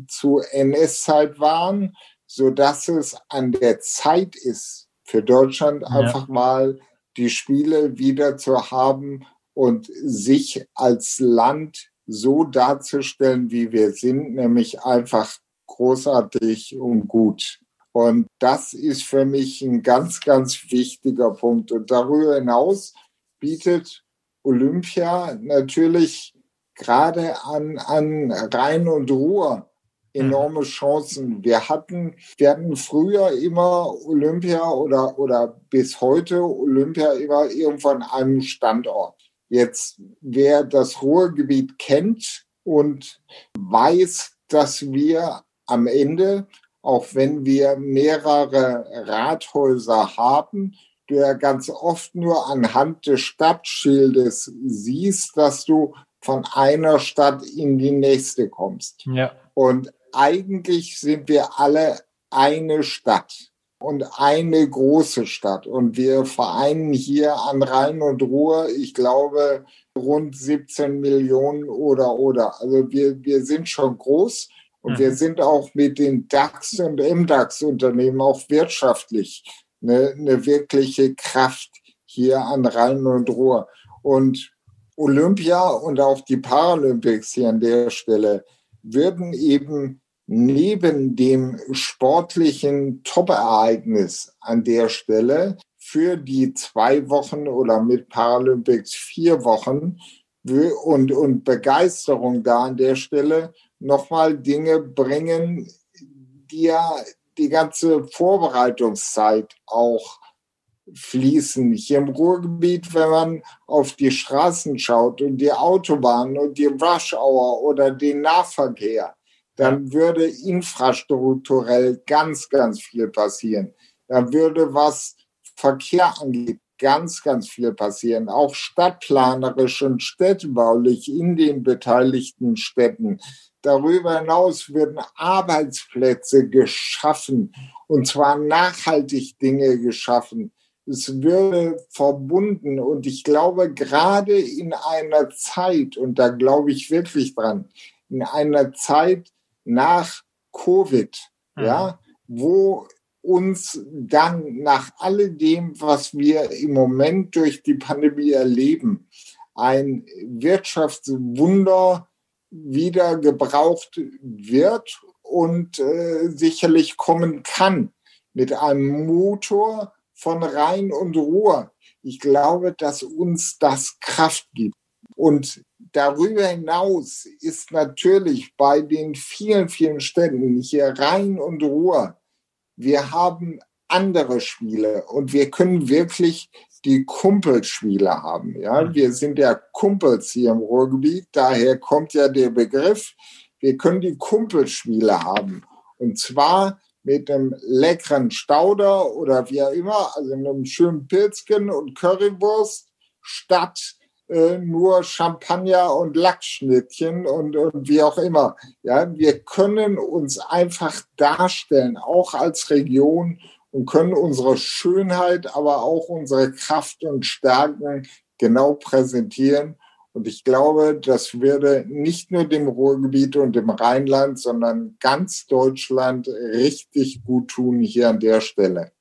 zu NS-Zeit waren, so dass es an der Zeit ist, für Deutschland ja. einfach mal die Spiele wieder zu haben und sich als Land so darzustellen, wie wir sind, nämlich einfach großartig und gut. Und das ist für mich ein ganz, ganz wichtiger Punkt. Und darüber hinaus bietet Olympia natürlich gerade an, an Rhein und Ruhr enorme mhm. Chancen. Wir hatten, wir hatten früher immer Olympia oder, oder bis heute Olympia immer irgendwo an einem Standort. Jetzt, wer das Ruhrgebiet kennt und weiß, dass wir am Ende auch wenn wir mehrere Rathäuser haben, du ja ganz oft nur anhand des Stadtschildes siehst, dass du von einer Stadt in die nächste kommst. Ja. Und eigentlich sind wir alle eine Stadt und eine große Stadt. Und wir vereinen hier an Rhein und Ruhr, ich glaube, rund 17 Millionen oder oder. Also wir, wir sind schon groß und mhm. wir sind auch mit den DAX- und MDAX-Unternehmen auch wirtschaftlich eine, eine wirkliche Kraft hier an Rhein und Ruhr. Und Olympia und auch die Paralympics hier an der Stelle würden eben neben dem sportlichen Top-Ereignis an der Stelle für die zwei Wochen oder mit Paralympics vier Wochen und, und Begeisterung da an der Stelle nochmal Dinge bringen, die ja die ganze Vorbereitungszeit auch fließen. Hier im Ruhrgebiet, wenn man auf die Straßen schaut und die Autobahnen und die Rush Hour oder den Nahverkehr, dann würde infrastrukturell ganz, ganz viel passieren. Dann würde, was Verkehr angeht, ganz, ganz viel passieren. Auch stadtplanerisch und städtebaulich in den beteiligten Städten. Darüber hinaus würden Arbeitsplätze geschaffen und zwar nachhaltig Dinge geschaffen. Es würde verbunden und ich glaube gerade in einer Zeit, und da glaube ich wirklich dran, in einer Zeit nach Covid, mhm. ja, wo uns dann nach alledem, was wir im Moment durch die Pandemie erleben, ein Wirtschaftswunder wieder gebraucht wird und äh, sicherlich kommen kann mit einem Motor von Rhein und Ruhr. Ich glaube, dass uns das Kraft gibt. Und darüber hinaus ist natürlich bei den vielen, vielen Städten hier Rhein und Ruhr wir haben andere Spiele und wir können wirklich die Kumpelspiele haben. Ja, mhm. wir sind ja Kumpels hier im Ruhrgebiet, daher kommt ja der Begriff. Wir können die Kumpelspiele haben und zwar mit einem leckeren Stauder oder wie auch immer, also einem schönen Pilzken und Currywurst statt äh, nur Champagner und Lachsschnittchen und, und wie auch immer. Ja, wir können uns einfach darstellen, auch als Region und können unsere Schönheit, aber auch unsere Kraft und Stärken genau präsentieren. Und ich glaube, das würde nicht nur dem Ruhrgebiet und dem Rheinland, sondern ganz Deutschland richtig gut tun hier an der Stelle.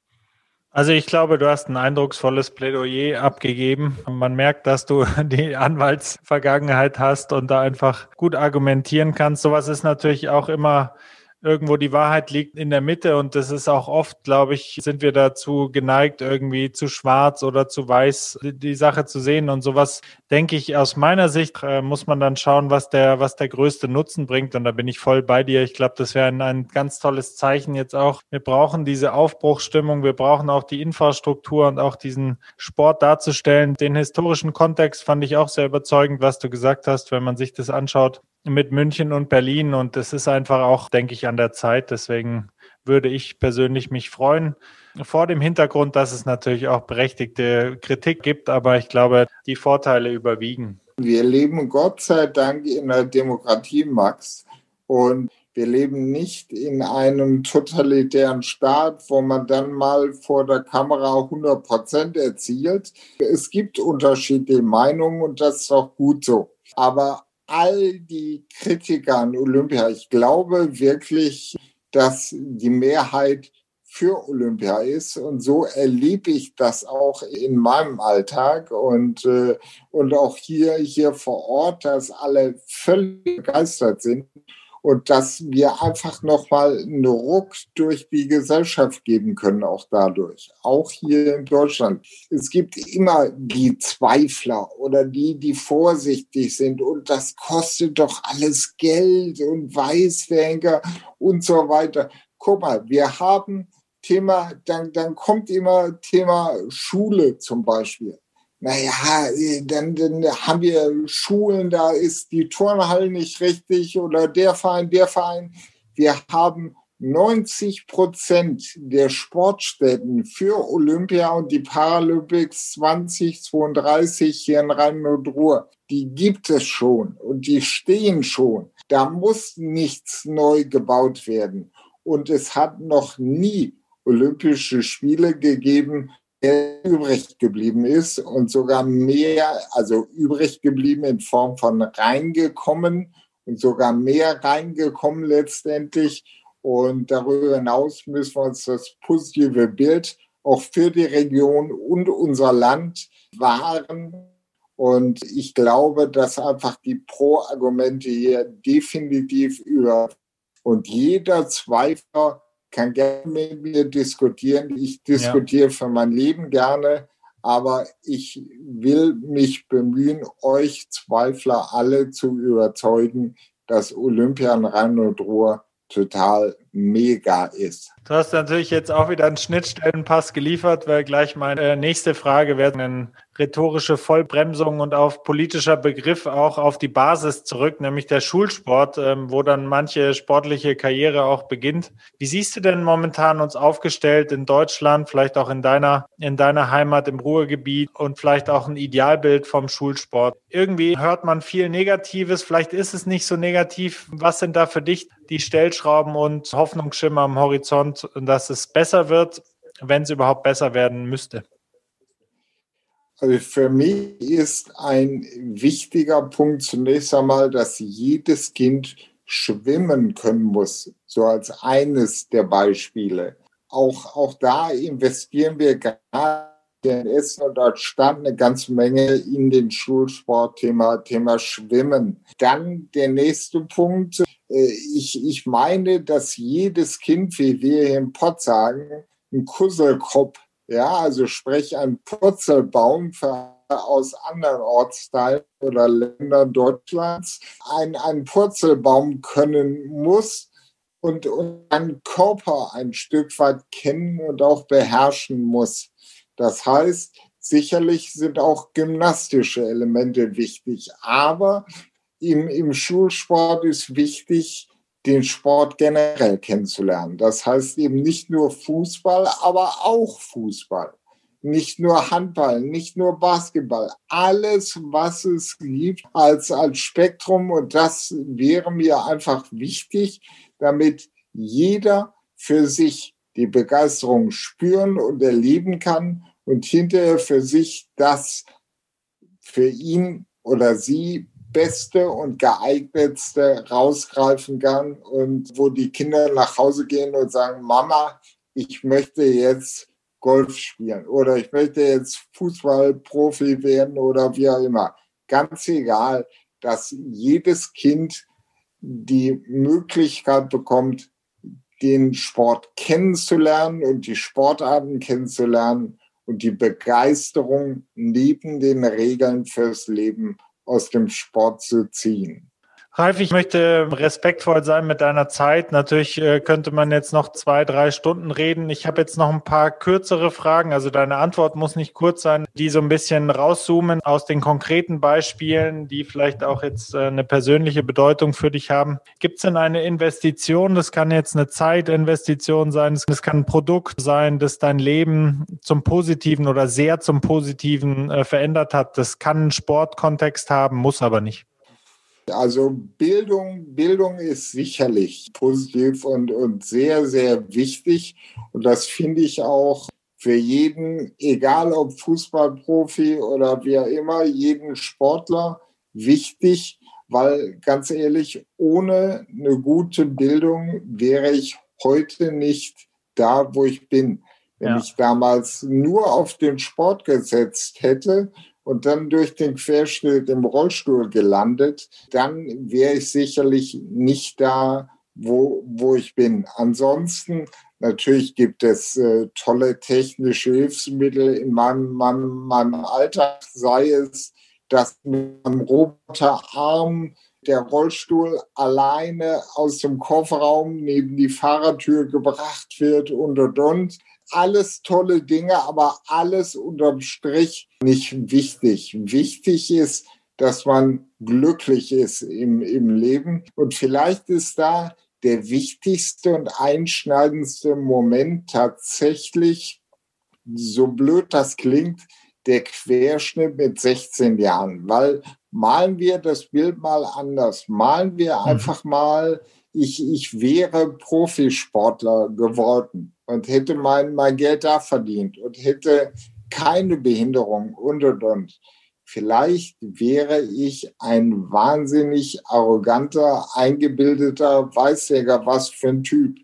Also ich glaube, du hast ein eindrucksvolles Plädoyer abgegeben. Man merkt, dass du die Anwaltsvergangenheit hast und da einfach gut argumentieren kannst. Sowas ist natürlich auch immer irgendwo die Wahrheit liegt in der Mitte. Und das ist auch oft, glaube ich, sind wir dazu geneigt, irgendwie zu schwarz oder zu weiß die Sache zu sehen. Und sowas, denke ich, aus meiner Sicht äh, muss man dann schauen, was der, was der größte Nutzen bringt und da bin ich voll bei dir. Ich glaube, das wäre ein, ein ganz tolles Zeichen jetzt auch. Wir brauchen diese Aufbruchsstimmung, wir brauchen auch die Infrastruktur und auch diesen Sport darzustellen. Den historischen Kontext fand ich auch sehr überzeugend, was du gesagt hast, wenn man sich das anschaut mit München und Berlin und das ist einfach auch, denke ich, an der Zeit. Deswegen würde ich persönlich mich freuen. Vor dem Hintergrund, dass es natürlich auch berechtigte Kritik gibt, aber ich glaube, die Vorteile überwiegen. Wir leben Gott sei Dank in einer Demokratie, Max. Und wir leben nicht in einem totalitären Staat, wo man dann mal vor der Kamera 100 Prozent erzielt. Es gibt unterschiedliche Meinungen und das ist auch gut so. Aber all die Kritiker an Olympia, ich glaube wirklich, dass die Mehrheit für Olympia ist. Und so erlebe ich das auch in meinem Alltag und, äh, und auch hier, hier vor Ort, dass alle völlig begeistert sind und dass wir einfach nochmal einen Ruck durch die Gesellschaft geben können, auch dadurch, auch hier in Deutschland. Es gibt immer die Zweifler oder die, die vorsichtig sind und das kostet doch alles Geld und Weißdenker und so weiter. Guck mal, wir haben Thema, dann, dann kommt immer Thema Schule zum Beispiel naja, dann, dann haben wir Schulen, da ist die Turnhalle nicht richtig oder der Verein, der Verein. Wir haben 90 Prozent der Sportstätten für Olympia und die Paralympics 2032 hier in Rhein-Ruhr, die gibt es schon und die stehen schon. Da muss nichts neu gebaut werden. Und es hat noch nie Olympische Spiele gegeben, übrig geblieben ist und sogar mehr, also übrig geblieben in Form von reingekommen und sogar mehr reingekommen letztendlich. Und darüber hinaus müssen wir uns das positive Bild auch für die Region und unser Land wahren. Und ich glaube, dass einfach die Pro-Argumente hier definitiv über und jeder Zweifler kann gerne mit mir diskutieren. Ich diskutiere ja. für mein Leben gerne, aber ich will mich bemühen, euch Zweifler alle zu überzeugen, dass Olympia in Rhein und Ruhr total mega ist. Du hast natürlich jetzt auch wieder einen Schnittstellenpass geliefert, weil gleich meine nächste Frage wäre rhetorische Vollbremsung und auf politischer Begriff auch auf die Basis zurück, nämlich der Schulsport, ähm, wo dann manche sportliche Karriere auch beginnt. Wie siehst du denn momentan uns aufgestellt in Deutschland, vielleicht auch in deiner, in deiner Heimat im Ruhrgebiet und vielleicht auch ein Idealbild vom Schulsport? Irgendwie hört man viel Negatives, vielleicht ist es nicht so negativ. Was sind da für dich die Stellschrauben und Hoffnungsschimmer am Horizont, dass es besser wird, wenn es überhaupt besser werden müsste? Also für mich ist ein wichtiger Punkt zunächst einmal, dass jedes Kind schwimmen können muss, so als eines der Beispiele. Auch, auch da investieren wir gerade in Essen und dort stand eine ganze Menge in den Schulsportthema Thema Schwimmen. Dann der nächste Punkt, äh, ich, ich meine, dass jedes Kind, wie wir hier im Pott sagen, ein Kusselkopf, ja, also sprich ein Purzelbaum aus anderen Ortsteilen oder Ländern Deutschlands, ein, ein Purzelbaum können muss und, und einen Körper ein Stück weit kennen und auch beherrschen muss. Das heißt, sicherlich sind auch gymnastische Elemente wichtig, aber im, im Schulsport ist wichtig, den Sport generell kennenzulernen. Das heißt eben nicht nur Fußball, aber auch Fußball. Nicht nur Handball, nicht nur Basketball. Alles, was es gibt als, als Spektrum. Und das wäre mir einfach wichtig, damit jeder für sich die Begeisterung spüren und erleben kann und hinterher für sich das für ihn oder sie Beste und geeignetste rausgreifen kann und wo die Kinder nach Hause gehen und sagen, Mama, ich möchte jetzt Golf spielen oder ich möchte jetzt Fußballprofi werden oder wie auch immer. Ganz egal, dass jedes Kind die Möglichkeit bekommt, den Sport kennenzulernen und die Sportarten kennenzulernen und die Begeisterung neben den Regeln fürs Leben aus dem Sport zu ziehen. Ralf, ich möchte respektvoll sein mit deiner Zeit. Natürlich äh, könnte man jetzt noch zwei, drei Stunden reden. Ich habe jetzt noch ein paar kürzere Fragen. Also deine Antwort muss nicht kurz sein, die so ein bisschen rauszoomen aus den konkreten Beispielen, die vielleicht auch jetzt äh, eine persönliche Bedeutung für dich haben. Gibt es denn eine Investition? Das kann jetzt eine Zeitinvestition sein. Das kann ein Produkt sein, das dein Leben zum Positiven oder sehr zum Positiven äh, verändert hat. Das kann einen Sportkontext haben, muss aber nicht. Also Bildung, Bildung ist sicherlich positiv und, und sehr, sehr wichtig. Und das finde ich auch für jeden, egal ob Fußballprofi oder wie auch immer, jeden Sportler wichtig, weil ganz ehrlich, ohne eine gute Bildung wäre ich heute nicht da, wo ich bin. Wenn ja. ich damals nur auf den Sport gesetzt hätte und dann durch den Querschnitt im Rollstuhl gelandet, dann wäre ich sicherlich nicht da, wo, wo ich bin. Ansonsten, natürlich gibt es äh, tolle technische Hilfsmittel in meinem, meinem, meinem Alltag, sei es, dass mit einem Roboterarm der Rollstuhl alleine aus dem Kofferraum neben die Fahrertür gebracht wird und und und alles tolle Dinge, aber alles unterm Strich nicht wichtig. Wichtig ist, dass man glücklich ist im, im Leben. Und vielleicht ist da der wichtigste und einschneidendste Moment tatsächlich, so blöd das klingt, der Querschnitt mit 16 Jahren. Weil malen wir das Bild mal anders. Malen wir mhm. einfach mal, ich, ich wäre Profisportler geworden und hätte mein, mein Geld da verdient und hätte keine Behinderung und und und. Vielleicht wäre ich ein wahnsinnig arroganter, eingebildeter Weißjäger, was für ein Typ.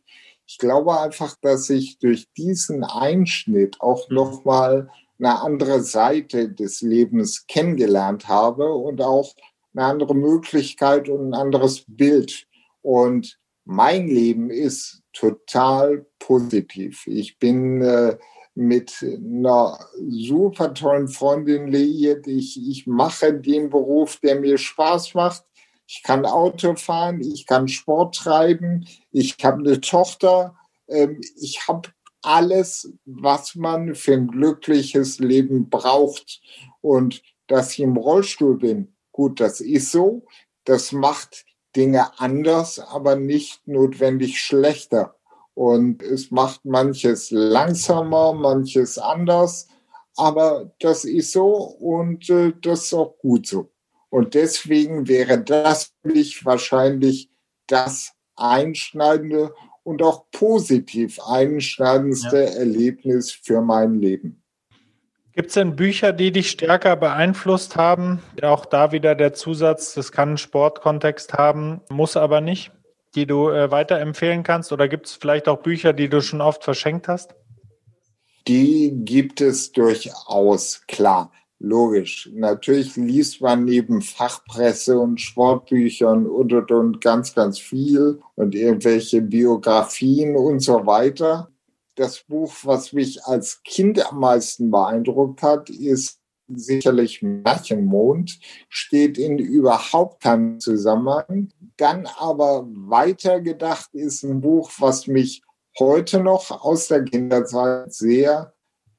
Ich glaube einfach, dass ich durch diesen Einschnitt auch nochmal eine andere Seite des Lebens kennengelernt habe und auch eine andere Möglichkeit und ein anderes Bild. Und mein Leben ist total positiv. Ich bin äh, mit einer super tollen Freundin liiert. Ich, ich mache den Beruf, der mir Spaß macht. ich kann Auto fahren, ich kann Sport treiben, ich habe eine Tochter, ähm, ich habe alles, was man für ein glückliches Leben braucht. Und dass ich im Rollstuhl bin, gut, das ist so. Das macht Dinge anders, aber nicht notwendig schlechter. Und es macht manches langsamer, manches anders. Aber das ist so und äh, das ist auch gut so. Und deswegen wäre das für mich wahrscheinlich das einschneidende und auch positiv einschneidendste ja. Erlebnis für mein Leben. Gibt es denn Bücher, die dich stärker beeinflusst haben? Auch da wieder der Zusatz, das kann einen Sportkontext haben, muss aber nicht, die du äh, weiterempfehlen kannst? Oder gibt es vielleicht auch Bücher, die du schon oft verschenkt hast? Die gibt es durchaus, klar. Logisch. Natürlich liest man neben Fachpresse und Sportbüchern und, und, und ganz, ganz viel und irgendwelche Biografien und so weiter. Das Buch, was mich als Kind am meisten beeindruckt hat, ist sicherlich Märchenmond, steht in überhaupt keinem Zusammenhang. Dann aber weitergedacht ist ein Buch, was mich heute noch aus der Kinderzeit sehr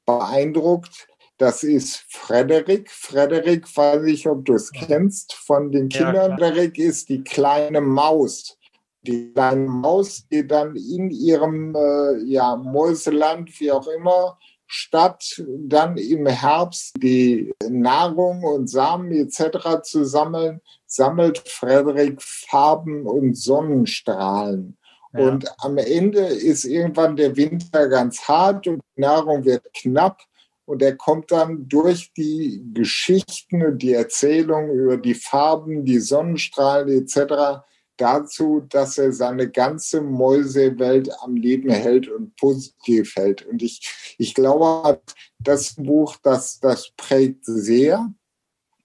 beeindruckt das ist Frederik. Frederik, weiß ich, ob du es kennst von den Kindern. Ja, Frederik ist die kleine Maus. Die kleine Maus, die dann in ihrem äh, ja, Mäuseland, wie auch immer, statt dann im Herbst die Nahrung und Samen etc. zu sammeln, sammelt Frederik Farben und Sonnenstrahlen. Ja. Und am Ende ist irgendwann der Winter ganz hart und die Nahrung wird knapp und er kommt dann durch die Geschichten und die Erzählung über die Farben, die Sonnenstrahlen etc. dazu, dass er seine ganze Mäusewelt am Leben hält und positiv hält. Und ich, ich glaube, das Buch, das, das prägt sehr.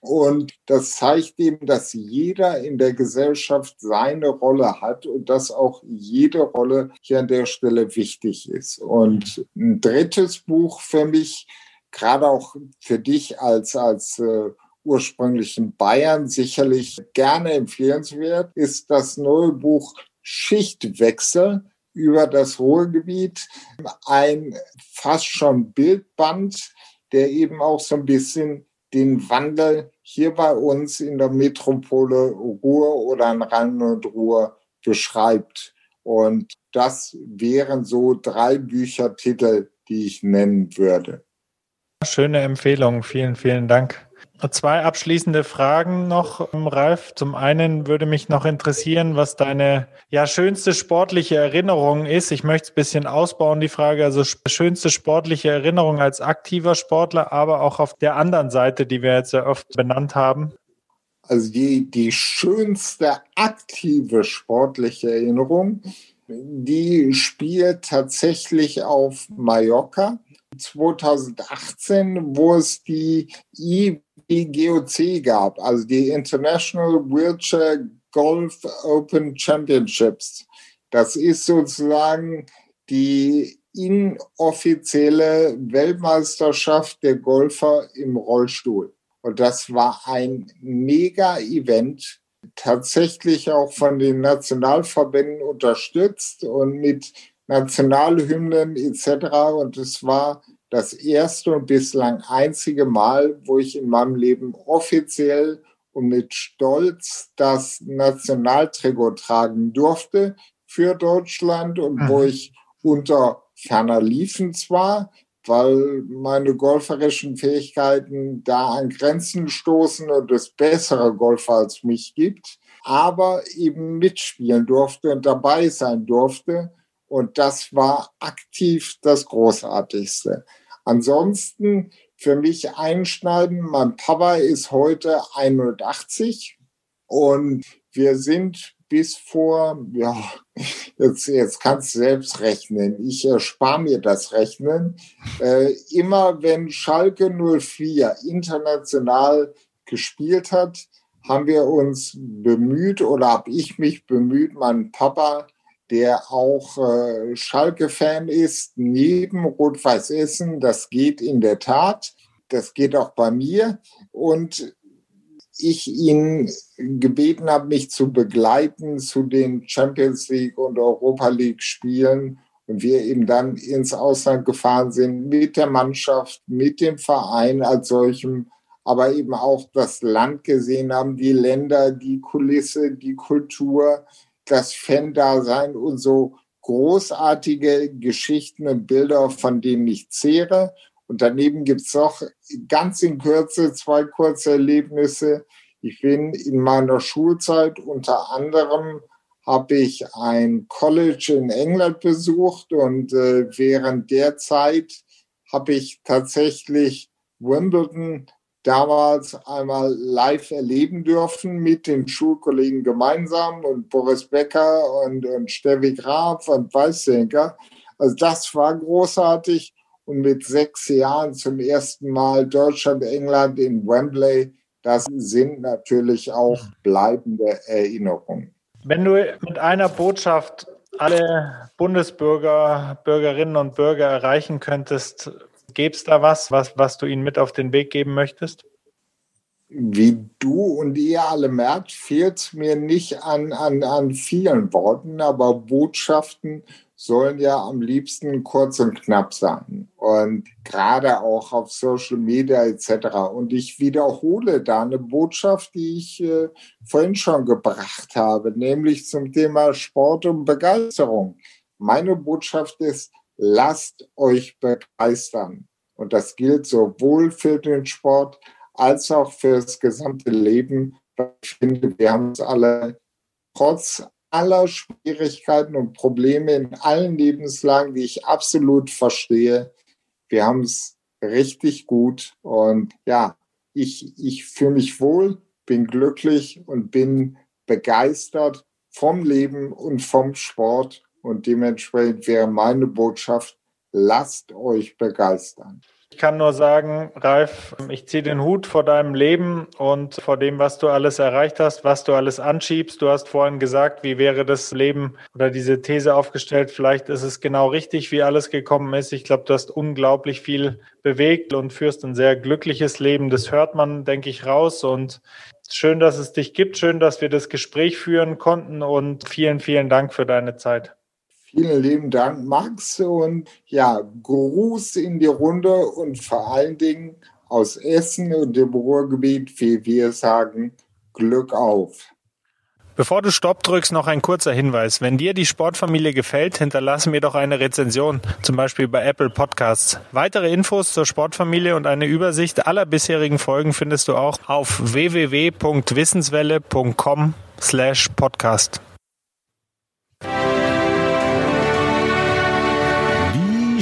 Und das zeigt eben, dass jeder in der Gesellschaft seine Rolle hat und dass auch jede Rolle hier an der Stelle wichtig ist. Und ein drittes Buch für mich, gerade auch für dich als, als äh, ursprünglichen Bayern sicherlich gerne empfehlenswert, ist das neue Buch Schichtwechsel über das Ruhrgebiet. Ein fast schon Bildband, der eben auch so ein bisschen den Wandel hier bei uns in der Metropole Ruhr oder in Rhein und Ruhr beschreibt. Und das wären so drei Büchertitel, die ich nennen würde. Schöne Empfehlung. Vielen, vielen Dank. Zwei abschließende Fragen noch, Ralf. Zum einen würde mich noch interessieren, was deine ja, schönste sportliche Erinnerung ist. Ich möchte es ein bisschen ausbauen, die Frage. Also schönste sportliche Erinnerung als aktiver Sportler, aber auch auf der anderen Seite, die wir jetzt sehr oft benannt haben. Also die, die schönste aktive sportliche Erinnerung, die spielt tatsächlich auf Mallorca 2018, wo es die IWGOC gab, also die International Wheelchair Golf Open Championships. Das ist sozusagen die inoffizielle Weltmeisterschaft der Golfer im Rollstuhl. Und das war ein Mega-Event, tatsächlich auch von den Nationalverbänden unterstützt und mit Nationalhymnen etc. Und es war das erste und bislang einzige Mal, wo ich in meinem Leben offiziell und mit Stolz das Nationaltrikot tragen durfte für Deutschland und mhm. wo ich unter ferner Liefen zwar, weil meine golferischen Fähigkeiten da an Grenzen stoßen und es bessere Golfer als mich gibt, aber eben mitspielen durfte und dabei sein durfte und das war aktiv das Großartigste. Ansonsten für mich einschneiden, mein Papa ist heute 81 und wir sind bis vor, ja, jetzt, jetzt kannst du selbst rechnen, ich erspare mir das Rechnen, äh, immer wenn Schalke 04 international gespielt hat, haben wir uns bemüht oder habe ich mich bemüht, meinen Papa der auch äh, Schalke-Fan ist, neben Rot-Weiß Essen. Das geht in der Tat. Das geht auch bei mir. Und ich ihn gebeten habe, mich zu begleiten zu den Champions League und Europa League Spielen und wir eben dann ins Ausland gefahren sind mit der Mannschaft, mit dem Verein als solchem, aber eben auch das Land gesehen haben, die Länder, die Kulisse, die Kultur, das Fan-Dasein und so großartige Geschichten und Bilder, von denen ich zehre. Und daneben gibt's noch ganz in Kürze zwei kurze Erlebnisse. Ich bin in meiner Schulzeit unter anderem habe ich ein College in England besucht und äh, während der Zeit habe ich tatsächlich Wimbledon damals einmal live erleben dürfen mit den Schulkollegen gemeinsam und Boris Becker und, und Steffi Graf und Weißsenker. Also das war großartig und mit sechs Jahren zum ersten Mal Deutschland, England in Wembley. Das sind natürlich auch bleibende Erinnerungen. Wenn du mit einer Botschaft alle Bundesbürger, Bürgerinnen und Bürger erreichen könntest, gäbe es da was, was, was du ihnen mit auf den Weg geben möchtest? Wie du und ihr alle merkt, fehlt es mir nicht an, an, an vielen Worten, aber Botschaften sollen ja am liebsten kurz und knapp sein. Und gerade auch auf Social Media etc. Und ich wiederhole da eine Botschaft, die ich äh, vorhin schon gebracht habe, nämlich zum Thema Sport und Begeisterung. Meine Botschaft ist, lasst euch begeistern. Und das gilt sowohl für den Sport als auch für das gesamte Leben. Ich finde, wir haben es alle trotz aller Schwierigkeiten und Probleme in allen Lebenslagen, die ich absolut verstehe. Wir haben es richtig gut und ja, ich, ich fühle mich wohl, bin glücklich und bin begeistert vom Leben und vom Sport und dementsprechend wäre meine Botschaft, lasst euch begeistern. Ich kann nur sagen, Ralf, ich ziehe den Hut vor deinem Leben und vor dem, was du alles erreicht hast, was du alles anschiebst. Du hast vorhin gesagt, wie wäre das Leben oder diese These aufgestellt. Vielleicht ist es genau richtig, wie alles gekommen ist. Ich glaube, du hast unglaublich viel bewegt und führst ein sehr glückliches Leben. Das hört man, denke ich, raus. Und schön, dass es dich gibt. Schön, dass wir das Gespräch führen konnten und vielen, vielen Dank für deine Zeit. Vielen lieben Dank, Max. Und ja, Gruß in die Runde und vor allen Dingen aus Essen und dem Ruhrgebiet, wie wir sagen, Glück auf. Bevor du Stopp drückst, noch ein kurzer Hinweis. Wenn dir die Sportfamilie gefällt, hinterlasse mir doch eine Rezension, zum Beispiel bei Apple Podcasts. Weitere Infos zur Sportfamilie und eine Übersicht aller bisherigen Folgen findest du auch auf www.wissenswelle.com slash podcast.